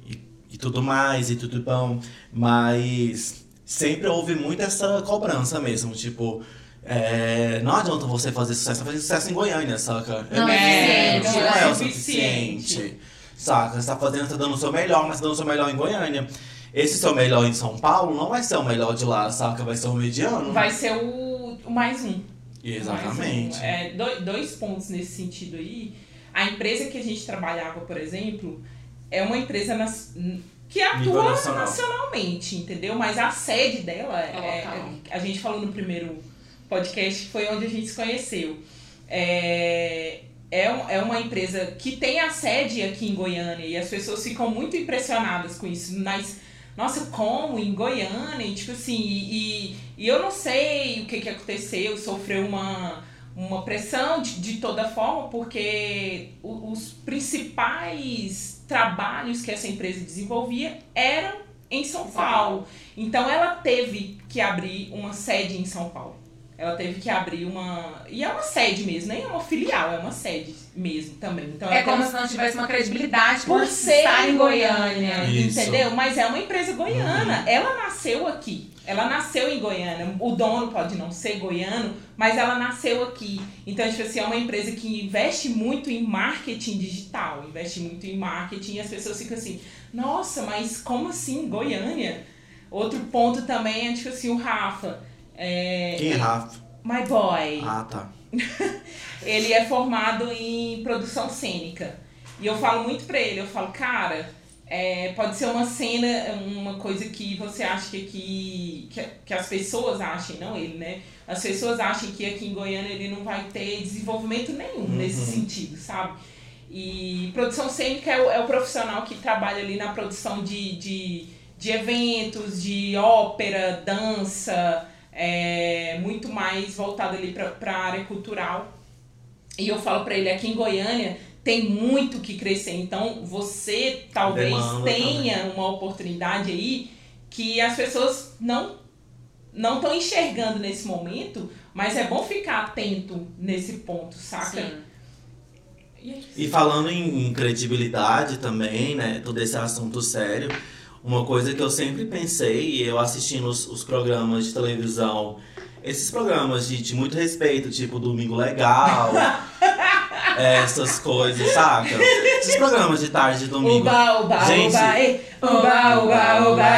Speaker 2: e, e tudo mais, e tudo bom. Mas sempre houve muito essa cobrança mesmo. Tipo, é, não adianta você fazer sucesso, você fazer sucesso em Goiânia, saca?
Speaker 3: Não
Speaker 1: é
Speaker 2: não é o
Speaker 1: não é
Speaker 2: suficiente.
Speaker 1: suficiente.
Speaker 2: Saca? Você tá fazendo, tá dando o seu melhor, mas tá dando o seu melhor em Goiânia. Esse seu melhor em São Paulo não vai ser o melhor de lá, saca? Vai ser o mediano.
Speaker 1: Vai ser o, o mais um.
Speaker 2: Exatamente.
Speaker 1: Mais um. É, dois, dois pontos nesse sentido aí. A empresa que a gente trabalhava, por exemplo, é uma empresa nas- que atua
Speaker 2: nacional.
Speaker 1: nacionalmente, entendeu? Mas a sede dela,
Speaker 3: É
Speaker 1: é,
Speaker 3: local.
Speaker 1: a gente falou no primeiro podcast, foi onde a gente se conheceu. É, é, um- é uma empresa que tem a sede aqui em Goiânia e as pessoas ficam muito impressionadas com isso. Mas, nossa, como em Goiânia? E, tipo assim, e, e eu não sei o que, que aconteceu, sofreu uma, uma pressão de, de toda forma, porque os principais trabalhos que essa empresa desenvolvia eram em São Paulo. Então ela teve que abrir uma sede em São Paulo. Ela teve que abrir uma. E é uma sede mesmo, nem é uma filial, é uma sede mesmo também. Então
Speaker 3: É como se não tivesse uma credibilidade por,
Speaker 1: por ser
Speaker 3: estar
Speaker 1: em Goiânia, entendeu? Mas é uma empresa goiana. Ela nasceu aqui. Ela nasceu em Goiânia. O dono pode não ser goiano, mas ela nasceu aqui. Então, tipo assim, é uma empresa que investe muito em marketing digital, investe muito em marketing e as pessoas ficam assim, nossa, mas como assim, Goiânia? Outro ponto também é, tipo assim, o Rafa. É,
Speaker 2: Quem é Rafa?
Speaker 1: My boy.
Speaker 2: Ah, tá.
Speaker 1: Ele é formado em produção cênica. E eu falo muito pra ele, eu falo, cara, é, pode ser uma cena, uma coisa que você acha que, aqui- que, que as pessoas achem, não ele, né? As pessoas acham que aqui em Goiânia ele não vai ter desenvolvimento nenhum nesse sentido, sabe? E produção cênica é o, é o profissional que trabalha ali na produção de, de, de eventos, de ópera, dança, é, muito mais voltado ali para a área cultural. E eu falo pra ele, aqui em Goiânia tem muito que crescer. Então você talvez
Speaker 2: Demanda
Speaker 1: tenha uma oportunidade aí que as pessoas não não estão enxergando nesse momento, mas é bom ficar atento nesse ponto, saca?
Speaker 3: Sim.
Speaker 1: E é.
Speaker 2: E falando em credibilidade também, né? Todo esse assunto sério, uma coisa que eu sempre pensei, eu assistindo os, os programas de televisão, esses programas de, de muito respeito, tipo Domingo Legal, essas coisas, saca? Esses programas de tarde de domingo.
Speaker 1: Uba, uba,
Speaker 2: Gente.
Speaker 1: uba, e, uba, uba, uba.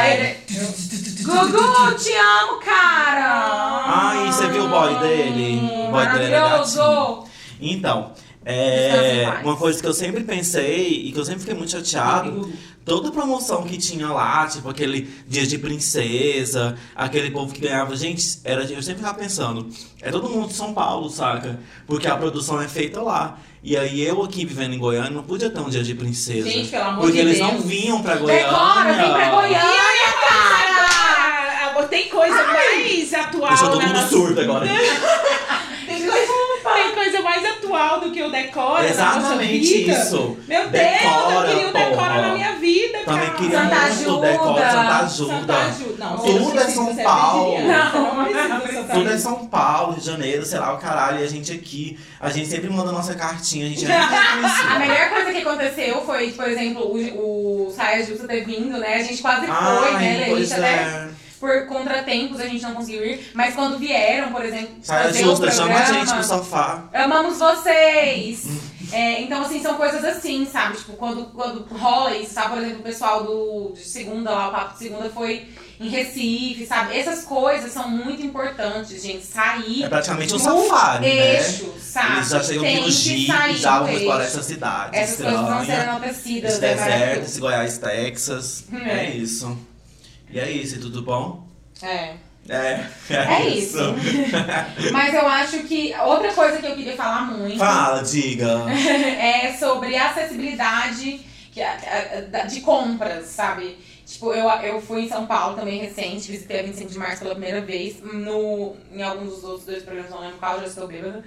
Speaker 3: Gugu, te amo, cara!
Speaker 2: Ai, você viu o boy dele? O boy dele era gatinho.
Speaker 3: Maravilhoso!
Speaker 2: Então, é, uma coisa que eu sempre pensei e que eu sempre fiquei muito chateado, toda promoção que tinha lá, tipo aquele dia de princesa, aquele povo que ganhava, gente, era, eu sempre ficava pensando, é todo mundo de São Paulo, saca? Porque a produção é feita lá. E aí eu aqui vivendo em Goiânia não podia ter um dia de princesa.
Speaker 1: Gente, pelo amor
Speaker 2: porque
Speaker 1: de
Speaker 2: eles
Speaker 1: Deus.
Speaker 2: não vinham pra Goiânia.
Speaker 3: Decora, vem pra Goiânia, cara!
Speaker 1: Tem coisa mais atual.
Speaker 2: Deixou todo mundo surdo agora.
Speaker 1: Tem coisa, tem coisa mais atual do que o Decora. na nossa
Speaker 2: Exatamente
Speaker 1: vida.
Speaker 2: isso.
Speaker 1: Meu Deus,
Speaker 2: Decora,
Speaker 1: eu queria o Decora
Speaker 2: porra.
Speaker 1: na minha vida,
Speaker 2: Também
Speaker 1: cara.
Speaker 2: queria
Speaker 3: Santa
Speaker 2: muito
Speaker 3: Ajuda.
Speaker 2: Decora Santa
Speaker 1: Santa
Speaker 2: Ajuda.
Speaker 1: Ajuda. Não,
Speaker 2: Tudo é São
Speaker 1: você
Speaker 2: Paulo.
Speaker 1: Santa
Speaker 2: Tudo é
Speaker 1: Ajuda.
Speaker 2: São Paulo, Rio de Janeiro, sei lá, o caralho. E a gente aqui, a gente sempre manda nossa cartinha, a gente é muito
Speaker 3: A melhor coisa que aconteceu foi, por exemplo, o, o Saia Justa ter vindo, né? A gente quase foi,
Speaker 2: Ai,
Speaker 3: né,
Speaker 2: pois
Speaker 3: Leite? Até
Speaker 2: é.
Speaker 3: Por contratempos a gente não conseguiu ir. Mas quando vieram, por exemplo,
Speaker 2: Saia
Speaker 3: fazer
Speaker 2: justa, chama a
Speaker 3: programa,
Speaker 2: gente pro sofá.
Speaker 3: Amamos vocês! É, então, assim, são coisas assim, sabe? Tipo, quando, quando rola isso, sabe? Por exemplo, o pessoal do, de segunda lá, o papo de segunda foi em Recife, sabe? Essas coisas são muito importantes, gente. Sair
Speaker 2: É praticamente um safari, né?
Speaker 3: eixo, sabe?
Speaker 2: Eles já chegam aqui no Jeep, já vão explorar essa cidade
Speaker 3: Essas coisas vão ser
Speaker 2: estranha.
Speaker 3: enaltecidas,
Speaker 2: Esse
Speaker 3: né?
Speaker 2: deserto, esse Goiás, Texas.
Speaker 3: É.
Speaker 2: É isso. E é isso, e tudo bom?
Speaker 3: É.
Speaker 2: É, é,
Speaker 3: É isso. Mas eu acho que outra coisa que eu queria falar muito
Speaker 2: Fala, diga.
Speaker 3: é sobre acessibilidade de compras, sabe? Tipo, eu, eu fui em São Paulo também recente, visitei a 25 de março pela primeira vez. No, em alguns dos outros dois programas, não lembro qual, já estou bêbada.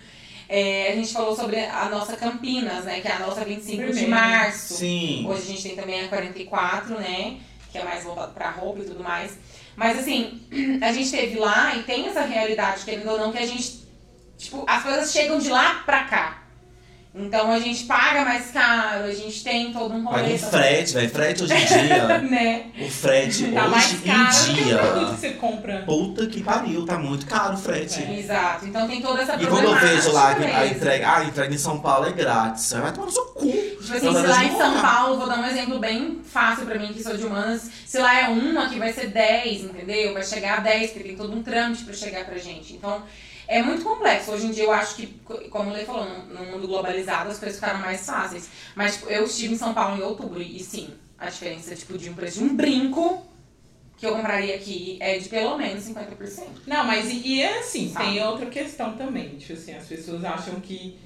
Speaker 3: É, a gente falou sobre a nossa Campinas, né? Que é a nossa 25 de
Speaker 1: Primeiro.
Speaker 3: março.
Speaker 2: Sim.
Speaker 3: Hoje a gente tem também a 44, né? Que é mais voltado pra roupa e tudo mais. Mas assim, a gente teve lá e tem essa realidade, querendo ou não, que a gente. Tipo, as coisas chegam de lá pra cá. Então a gente paga mais caro, a gente tem todo um
Speaker 2: Paga
Speaker 3: rolê.
Speaker 2: um frete, velho. Frete hoje em dia.
Speaker 3: né?
Speaker 2: o frete
Speaker 1: Tá
Speaker 2: hoje em
Speaker 1: que
Speaker 2: dia.
Speaker 1: produto que você compra.
Speaker 2: Puta que pariu, tá muito caro o frete.
Speaker 1: É.
Speaker 3: Exato. Então tem toda essa
Speaker 2: E quando eu vejo lá que a entrega, ah, a entrega em São Paulo é grátis, vai tomar no seu cu.
Speaker 3: Tipo assim, se lá em São. Paulo, vou dar um exemplo bem fácil pra mim, que sou de humanas. Se lá é um, aqui vai ser 10, entendeu? Vai chegar a 10, porque tem todo um trâmite pra chegar pra gente. Então, é muito complexo. Hoje em dia, eu acho que, como o Lê falou, no, mundo globalizado, as coisas ficaram mais fáceis. Mas, tipo, eu estive em São Paulo em outubro, e sim, a diferença, tipo, de um preço de um brinco que eu compraria aqui é de pelo menos 50%.
Speaker 1: Não, mas e, e é assim,
Speaker 3: Sabe?
Speaker 1: tem outra questão também. Tipo assim, as pessoas acham que,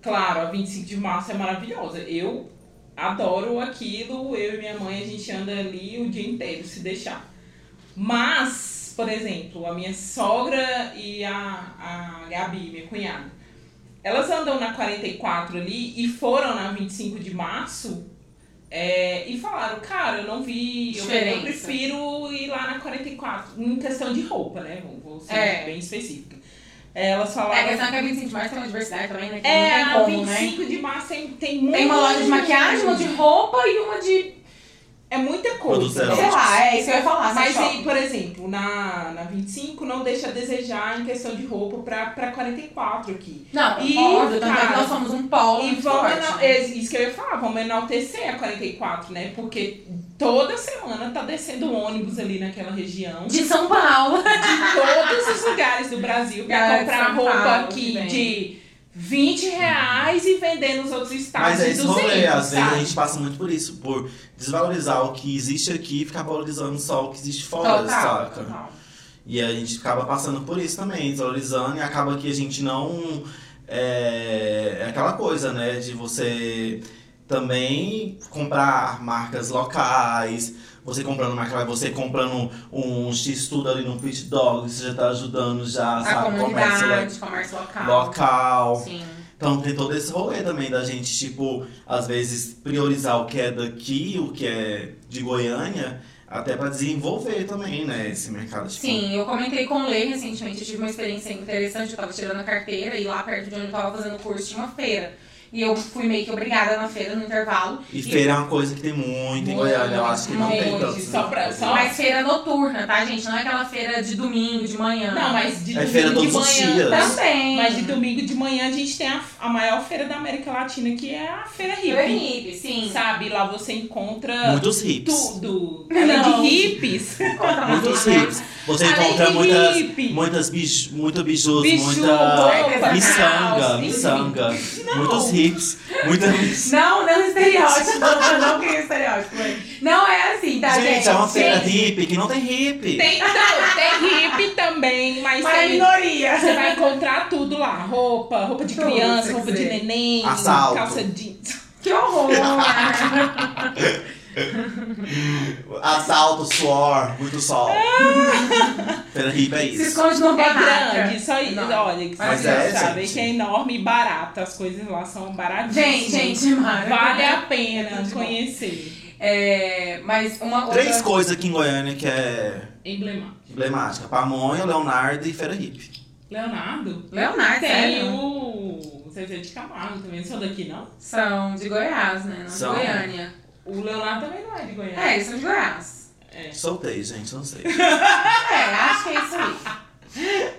Speaker 1: claro, a 25 de março é maravilhosa. Eu adoro aquilo, eu e minha mãe, a gente anda ali o dia inteiro, se deixar. Mas, por exemplo, a minha sogra e a, a Gabi, minha cunhada, elas andam na 44 ali e foram na 25 de março É, e falaram, cara, eu não vi. Eu, eu prefiro ir lá na 44. Em questão de roupa, né? Vou, vou ser
Speaker 3: É.
Speaker 1: bem específica. É, Elas
Speaker 3: É,
Speaker 1: falaram.
Speaker 3: a questão é que a 25 de março tem uma diversidade também, né? Que
Speaker 1: É,
Speaker 3: não tem como, né?
Speaker 1: 25 de março tem, tem
Speaker 3: Tem uma loja de maquiagem, uma de roupa e uma de.
Speaker 1: É muita coisa.
Speaker 3: Sei lá, é isso que eu ia falar.
Speaker 1: Mas aí, por exemplo, na, na 25 não deixa a desejar em questão de roupa pra, pra 44 aqui.
Speaker 3: Não,
Speaker 1: E,
Speaker 3: óbvio, tanto é que
Speaker 1: cara,
Speaker 3: nós somos um polo
Speaker 1: E vamos
Speaker 3: forte, né?
Speaker 1: é isso que eu ia falar, vamos enaltecer a 44, né? Porque toda semana tá descendo ônibus ali naquela região.
Speaker 3: De São Paulo.
Speaker 1: de todos os lugares do Brasil pra
Speaker 3: Galera de
Speaker 1: comprar roupa
Speaker 3: Paulo
Speaker 1: aqui de 20 reais e vender nos outros estados
Speaker 2: Mas é esse
Speaker 1: 200,
Speaker 2: rolê, às vezes a gente passa muito por isso, por desvalorizar o que existe aqui e ficar valorizando só o que existe fora,
Speaker 3: Total,
Speaker 2: saca?
Speaker 3: total.
Speaker 2: E a gente acaba passando por isso também, desvalorizando, e acaba que a gente não. É, é aquela coisa, né? De você também comprar marcas locais, você comprando marca, você comprando um X-Tudo ali no Pit Dog, você já tá ajudando já,
Speaker 3: A
Speaker 2: sabe? Comércio
Speaker 3: comunidade, comércio local.
Speaker 2: local.
Speaker 3: Sim.
Speaker 2: Então tem todo esse rolê também da gente, tipo, às vezes priorizar o que é daqui, o que é de Goiânia, até pra desenvolver também, né, esse mercado. Tipo,
Speaker 3: Sim, eu comentei com o Lê recentemente, eu tive uma experiência interessante, eu tava tirando a carteira e lá perto de onde eu tava fazendo curso tinha uma feira. E eu fui meio que obrigada na feira no intervalo.
Speaker 2: E feira é uma coisa que tem muito em Goiânia, eu acho que não tem tanto.
Speaker 1: só pra- só-
Speaker 3: Mas feira noturna, tá, gente? Não é aquela feira de domingo, de manhã.
Speaker 1: Não, mas de
Speaker 2: É
Speaker 1: domingo
Speaker 2: feira
Speaker 1: de
Speaker 2: todos os
Speaker 1: manhã.
Speaker 2: dias.
Speaker 3: Também.
Speaker 1: Mas de domingo de manhã a gente tem a, a maior feira da América Latina, que é a Feira
Speaker 3: Feira
Speaker 1: Hippie.
Speaker 3: hippie, sim.
Speaker 1: Sabe? Lá você encontra
Speaker 2: Muitos hips.
Speaker 1: tudo. Além
Speaker 3: Não.
Speaker 1: de hippies.
Speaker 2: Muitos hips. Você
Speaker 1: Além
Speaker 2: encontra
Speaker 1: de
Speaker 2: muitas,
Speaker 1: hippie.
Speaker 2: muitas bijus, muito bijus,
Speaker 1: Biju,
Speaker 2: muita
Speaker 1: roupa,
Speaker 2: miçanga, miçanga.
Speaker 1: Não.
Speaker 2: Muitos hips, muita miçanga.
Speaker 3: Não, não estereótipo. não, não queria estereótipo. Não é assim, tá, gente?
Speaker 2: Gente, é uma feira
Speaker 1: gente.
Speaker 2: hippie que não tem hippie.
Speaker 1: Tem, não, tem hippie também, mas
Speaker 3: Mas é
Speaker 1: tem,
Speaker 3: minoria.
Speaker 1: você vai encontrar tudo lá. Roupa, roupa de
Speaker 3: Tudo,
Speaker 1: criança, roupa de
Speaker 3: dizer.
Speaker 1: neném,
Speaker 2: Assalto.
Speaker 1: calça jeans.
Speaker 3: Que horror.
Speaker 2: Assalto, suor, muito sol. feira hippie é
Speaker 3: Se
Speaker 2: isso.
Speaker 3: esconde numa
Speaker 1: É grande, isso.
Speaker 3: Não.
Speaker 1: Olha, que
Speaker 2: Mas
Speaker 1: vocês
Speaker 2: é,
Speaker 1: sabem
Speaker 2: gente.
Speaker 1: que é enorme e barato. As coisas lá são baratíssimas.
Speaker 3: Gente, gente, Mara.
Speaker 1: Vale a pena conhecer.
Speaker 3: É, mas uma outra...
Speaker 2: Três coisas aqui em Goiânia que é
Speaker 1: Emblemático.
Speaker 2: emblemática. Pamonha, Leonardo e feira hippie.
Speaker 1: Leonardo.
Speaker 3: Leonardo,
Speaker 1: Tem
Speaker 3: sério?
Speaker 1: o Zezé de Camargo também. Não são daqui, não?
Speaker 3: São de Goiás, né? Não
Speaker 2: São.
Speaker 3: de Goiânia.
Speaker 1: O Leonardo também não é de Goiás.
Speaker 3: É, eles são de Goiás.
Speaker 1: É.
Speaker 2: Soltei, gente, não sei.
Speaker 3: É, acho que é isso aí.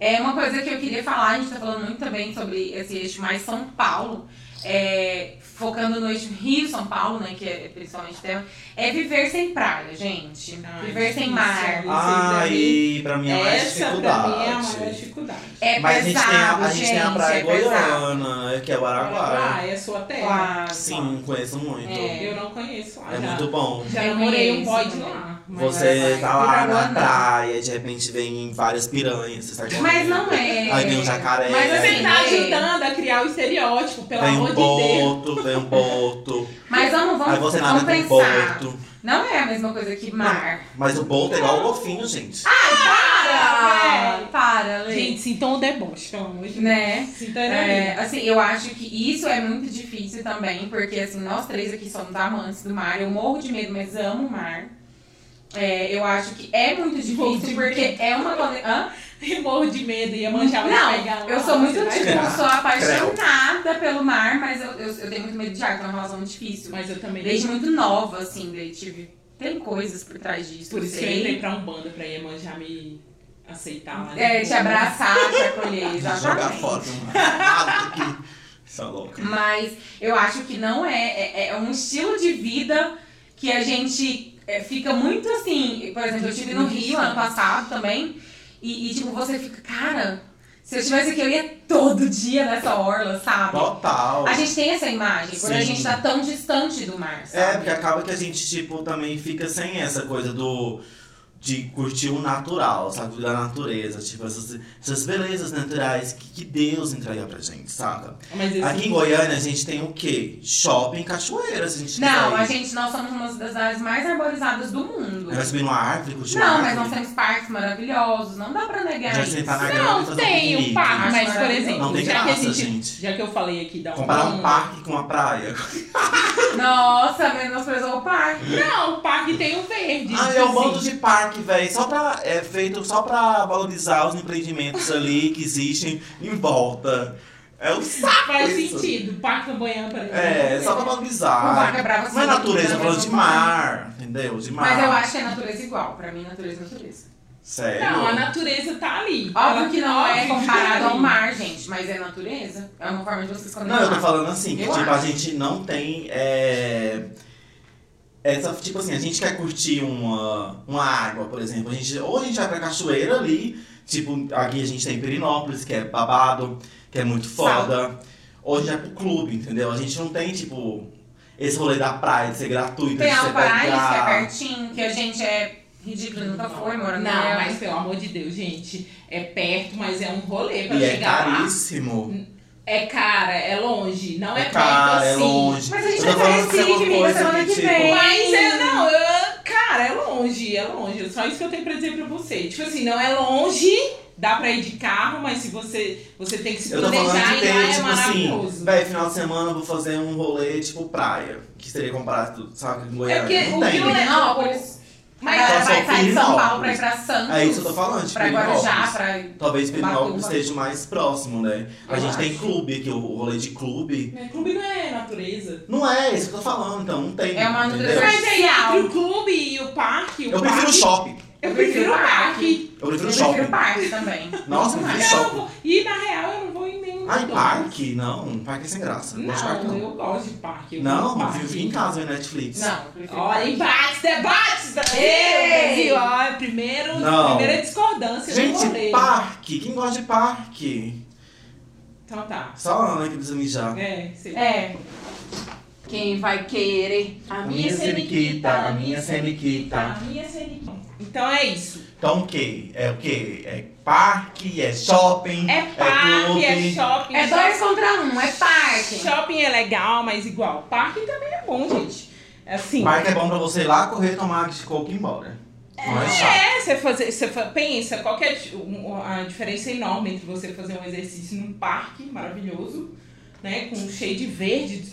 Speaker 3: É uma coisa que eu queria falar, a gente tá falando muito também sobre esse eixo mais São Paulo, é, focando no eixo Rio-São Paulo, né, que é principalmente tema, é viver sem praia, gente.
Speaker 1: Ah,
Speaker 3: viver sem mar.
Speaker 2: Ah, e pra mim é mais
Speaker 1: Essa pra mim é a maior
Speaker 2: dificuldade.
Speaker 1: dificuldade.
Speaker 3: É
Speaker 2: Mas a gente, tem a,
Speaker 3: pesado,
Speaker 2: a gente tem a praia
Speaker 3: é pesado.
Speaker 2: goiana, que é o Araguaia.
Speaker 1: Ah, é sua terra.
Speaker 2: Sim, conheço muito.
Speaker 3: É.
Speaker 1: Eu não conheço lá.
Speaker 2: É
Speaker 1: já,
Speaker 2: muito bom.
Speaker 1: Já
Speaker 3: Eu
Speaker 1: namorei um
Speaker 3: conheço
Speaker 1: boy de
Speaker 3: também.
Speaker 1: lá. Mas-
Speaker 2: Você tá lá na
Speaker 3: não.
Speaker 2: praia, de repente vem várias piranhas, você tá
Speaker 3: Mas não é.
Speaker 2: Aí vem um jacaré.
Speaker 3: Mas
Speaker 1: Você
Speaker 3: assim,
Speaker 1: tá
Speaker 3: é.
Speaker 1: ajudando a criar o estereótipo, pelo
Speaker 2: Vem
Speaker 1: amor
Speaker 2: um
Speaker 1: de Deus.
Speaker 2: boto, vem um boto.
Speaker 3: Mas vamos, vamos,
Speaker 2: Aí você
Speaker 3: vamos
Speaker 2: nada com
Speaker 3: pensar.
Speaker 2: boto.
Speaker 3: Não é a mesma coisa que mar.
Speaker 2: Mas o boto é igual o golfinho, gente.
Speaker 3: Para!
Speaker 1: véi.
Speaker 3: Para, Lê.
Speaker 1: Gente, sintam o deboche, pelo amor de Deus.
Speaker 3: Né?
Speaker 1: Sintam
Speaker 3: É, assim, eu acho que isso é muito difícil também, porque assim, nós três aqui somos amantes do mar. Eu morro de medo, mas amo o mar. É, eu acho que é muito difícil porque é uma?
Speaker 1: Eu morro de medo, ia manjar vai
Speaker 3: Não,
Speaker 1: pegar
Speaker 3: eu sou muito tipo,
Speaker 2: pegar.
Speaker 3: sou apaixonada pelo mar, mas eu, eu, eu tenho muito medo de ar, que é uma relação muito difícil.
Speaker 1: Mas eu também
Speaker 3: Desde muito nova, assim, daí tive. Tem coisas por trás disso.
Speaker 1: Por isso que eu
Speaker 3: sei.
Speaker 1: entrei pra Umbanda, pra Iemanjá me aceitar lá.
Speaker 3: É,
Speaker 1: né?
Speaker 3: te abraçar, te acolher, exatamente.
Speaker 2: Jogar aqui. Isso é louco.
Speaker 3: Mas eu acho que não é, é. é um estilo de vida que a gente é, fica muito assim. Por exemplo, eu estive no Rio ano passado também. E, e, tipo, você fica, cara, se eu estivesse aqui, eu ia todo dia nessa orla, sabe?
Speaker 2: Total.
Speaker 3: A gente tem essa imagem, por a
Speaker 2: Sim.
Speaker 3: gente tá tão distante do mar,
Speaker 2: É,
Speaker 3: sabe?
Speaker 2: porque acaba que a gente, tipo, também fica sem essa coisa do. De curtir o natural, sabe? Da natureza, tipo, essas, essas belezas naturais que, que Deus entrega pra gente, saca?
Speaker 1: Mas
Speaker 2: Aqui em Goiânia a gente tem o quê? Shopping cachoeira, se a gente
Speaker 3: Não, a gente, nós somos uma das áreas mais arborizadas do mundo.
Speaker 2: Vai subir numa árvore, curtir
Speaker 3: Não, mas
Speaker 2: árvore.
Speaker 3: nós temos parques maravilhosos, não dá pra negar
Speaker 2: Já
Speaker 3: isso.
Speaker 2: sentar na
Speaker 1: Não, tem
Speaker 2: piquenique.
Speaker 1: um parque, mas por exemplo,
Speaker 2: Não tem
Speaker 1: já, que a
Speaker 2: graça,
Speaker 1: gente,
Speaker 2: gente.
Speaker 1: já que eu falei aqui da
Speaker 2: Comparar um parque com uma praia.
Speaker 3: Nossa, menosprezou o parque.
Speaker 1: Não, o parque tem o verde.
Speaker 2: Ah, é um
Speaker 1: assim.
Speaker 2: bando de parque, velho. Só pra. É feito só pra valorizar os empreendimentos ali que existem em volta. É o saco.
Speaker 1: Faz
Speaker 2: isso.
Speaker 1: sentido. O Parque por exemplo.
Speaker 2: É, só pra valorizar.
Speaker 3: é brava,
Speaker 2: Não é natureza, falando de
Speaker 3: não
Speaker 2: mar. Entendeu? De mar.
Speaker 3: Mas eu acho que é natureza igual. Pra mim, natureza é natureza.
Speaker 2: Sério.
Speaker 1: Não, a natureza tá ali.
Speaker 3: Óbvio que não é
Speaker 1: que tá
Speaker 3: comparado ao mar, gente, mas é natureza. É uma forma de vocês
Speaker 2: Não, eu tô falando assim, que
Speaker 3: Eu
Speaker 2: tipo, a
Speaker 3: acho.
Speaker 2: gente não tem. É... Essa, tipo assim, a gente quer curtir uma, uma água, por exemplo. A gente, ou a gente vai pra cachoeira ali, tipo, aqui a gente tem Perinópolis, que é babado, que é muito foda. Ou a gente vai pro clube, entendeu? A gente não tem, tipo, esse rolê da praia de ser gratuito,
Speaker 3: Tem Alto Paraíso, que é
Speaker 2: pegar.
Speaker 3: pertinho, que a gente é ridículo, nunca foi, morando
Speaker 1: Não,
Speaker 3: nela.
Speaker 1: mas pelo amor de Deus, gente. É perto, mas é um rolê pra
Speaker 2: E é
Speaker 1: chegar lá. É cara, é longe. Não é,
Speaker 2: É
Speaker 1: perto
Speaker 2: caro, é
Speaker 1: assim.
Speaker 2: longe.
Speaker 3: Mas a gente vai pra
Speaker 2: é
Speaker 3: Recife, amiga,
Speaker 2: coisa
Speaker 3: semana
Speaker 2: que,
Speaker 3: que
Speaker 2: tipo,
Speaker 3: vem.
Speaker 1: Mas é, não, eu- cara, é longe, é longe. Só isso que eu tenho pra dizer pra você. Tipo assim, não é longe, dá pra ir de carro, mas se você, você tem que se planejar
Speaker 2: de
Speaker 1: e lá
Speaker 2: ter,
Speaker 1: é
Speaker 2: tipo
Speaker 1: maravilhoso.
Speaker 2: assim, véi, final de semana eu vou fazer um rolê tipo praia. Que seria comparado, sabe, com
Speaker 1: É
Speaker 2: Goiânia.
Speaker 1: porque
Speaker 2: não
Speaker 1: o
Speaker 2: tem.
Speaker 3: Perinópolis.
Speaker 1: Mas
Speaker 3: Mas
Speaker 2: Só
Speaker 3: vai sair de São. Paulo pra ir pra Santos.
Speaker 2: É isso que eu tô falando, tipo,
Speaker 3: Pra Guarujá, pra...
Speaker 2: Talvez Perinópolis
Speaker 3: Ubatuba.
Speaker 2: esteja mais próximo, né? A
Speaker 3: Eu
Speaker 2: gente tem
Speaker 3: acho.
Speaker 2: clube aqui, o rolê de clube.
Speaker 1: Mas clube não é natureza.
Speaker 2: Não é isso que eu tô falando, então não tem.
Speaker 3: É uma
Speaker 2: entendeu?
Speaker 3: natureza
Speaker 1: Mas aí, entre o clube e o parque, o
Speaker 2: Eu prefiro
Speaker 1: parque,
Speaker 2: shopping.
Speaker 1: Eu prefiro o parque.
Speaker 2: Eu
Speaker 3: Eu
Speaker 2: prefiro
Speaker 3: prefiro
Speaker 2: shopping.
Speaker 3: parque também.
Speaker 2: Nossa, eu prefiro.
Speaker 1: Eu não vou- E na real eu não vou em
Speaker 2: Ai,
Speaker 1: dos
Speaker 2: parque? Não, parque é sem graça. Não, gosto de parque,
Speaker 1: Não, eu gosto de parque. Eu
Speaker 2: Não,
Speaker 1: parque.
Speaker 2: fico em casa vendo Netflix.
Speaker 3: Não,
Speaker 1: Olha, embates, debates! Brasil, ó, primeiro,
Speaker 2: Não.
Speaker 1: primeira discordância.
Speaker 2: Gente, parque. Quem gosta de parque?
Speaker 1: Então tá.
Speaker 2: Só a Ana que precisa mijar.
Speaker 1: É, sei.
Speaker 3: É. Quem vai querer?
Speaker 1: A
Speaker 2: minha Seniquita, a minha Seniquita.
Speaker 1: A minha Seniquita. Então é isso.
Speaker 2: Então o quê? É o quê? É parque, é shopping,
Speaker 1: É parque,
Speaker 2: clube.
Speaker 1: é shopping.
Speaker 3: É dois contra um, é parque.
Speaker 1: Shopping é legal, mas igual. Parque também é bom, gente. Assim.
Speaker 2: Parque é bom pra você ir lá correr, tomar de coco e ir embora. Não é chato.
Speaker 1: É, você fazer, você pensa, qual que é a diferença enorme entre você fazer um exercício num parque maravilhoso, né, com cheio de verde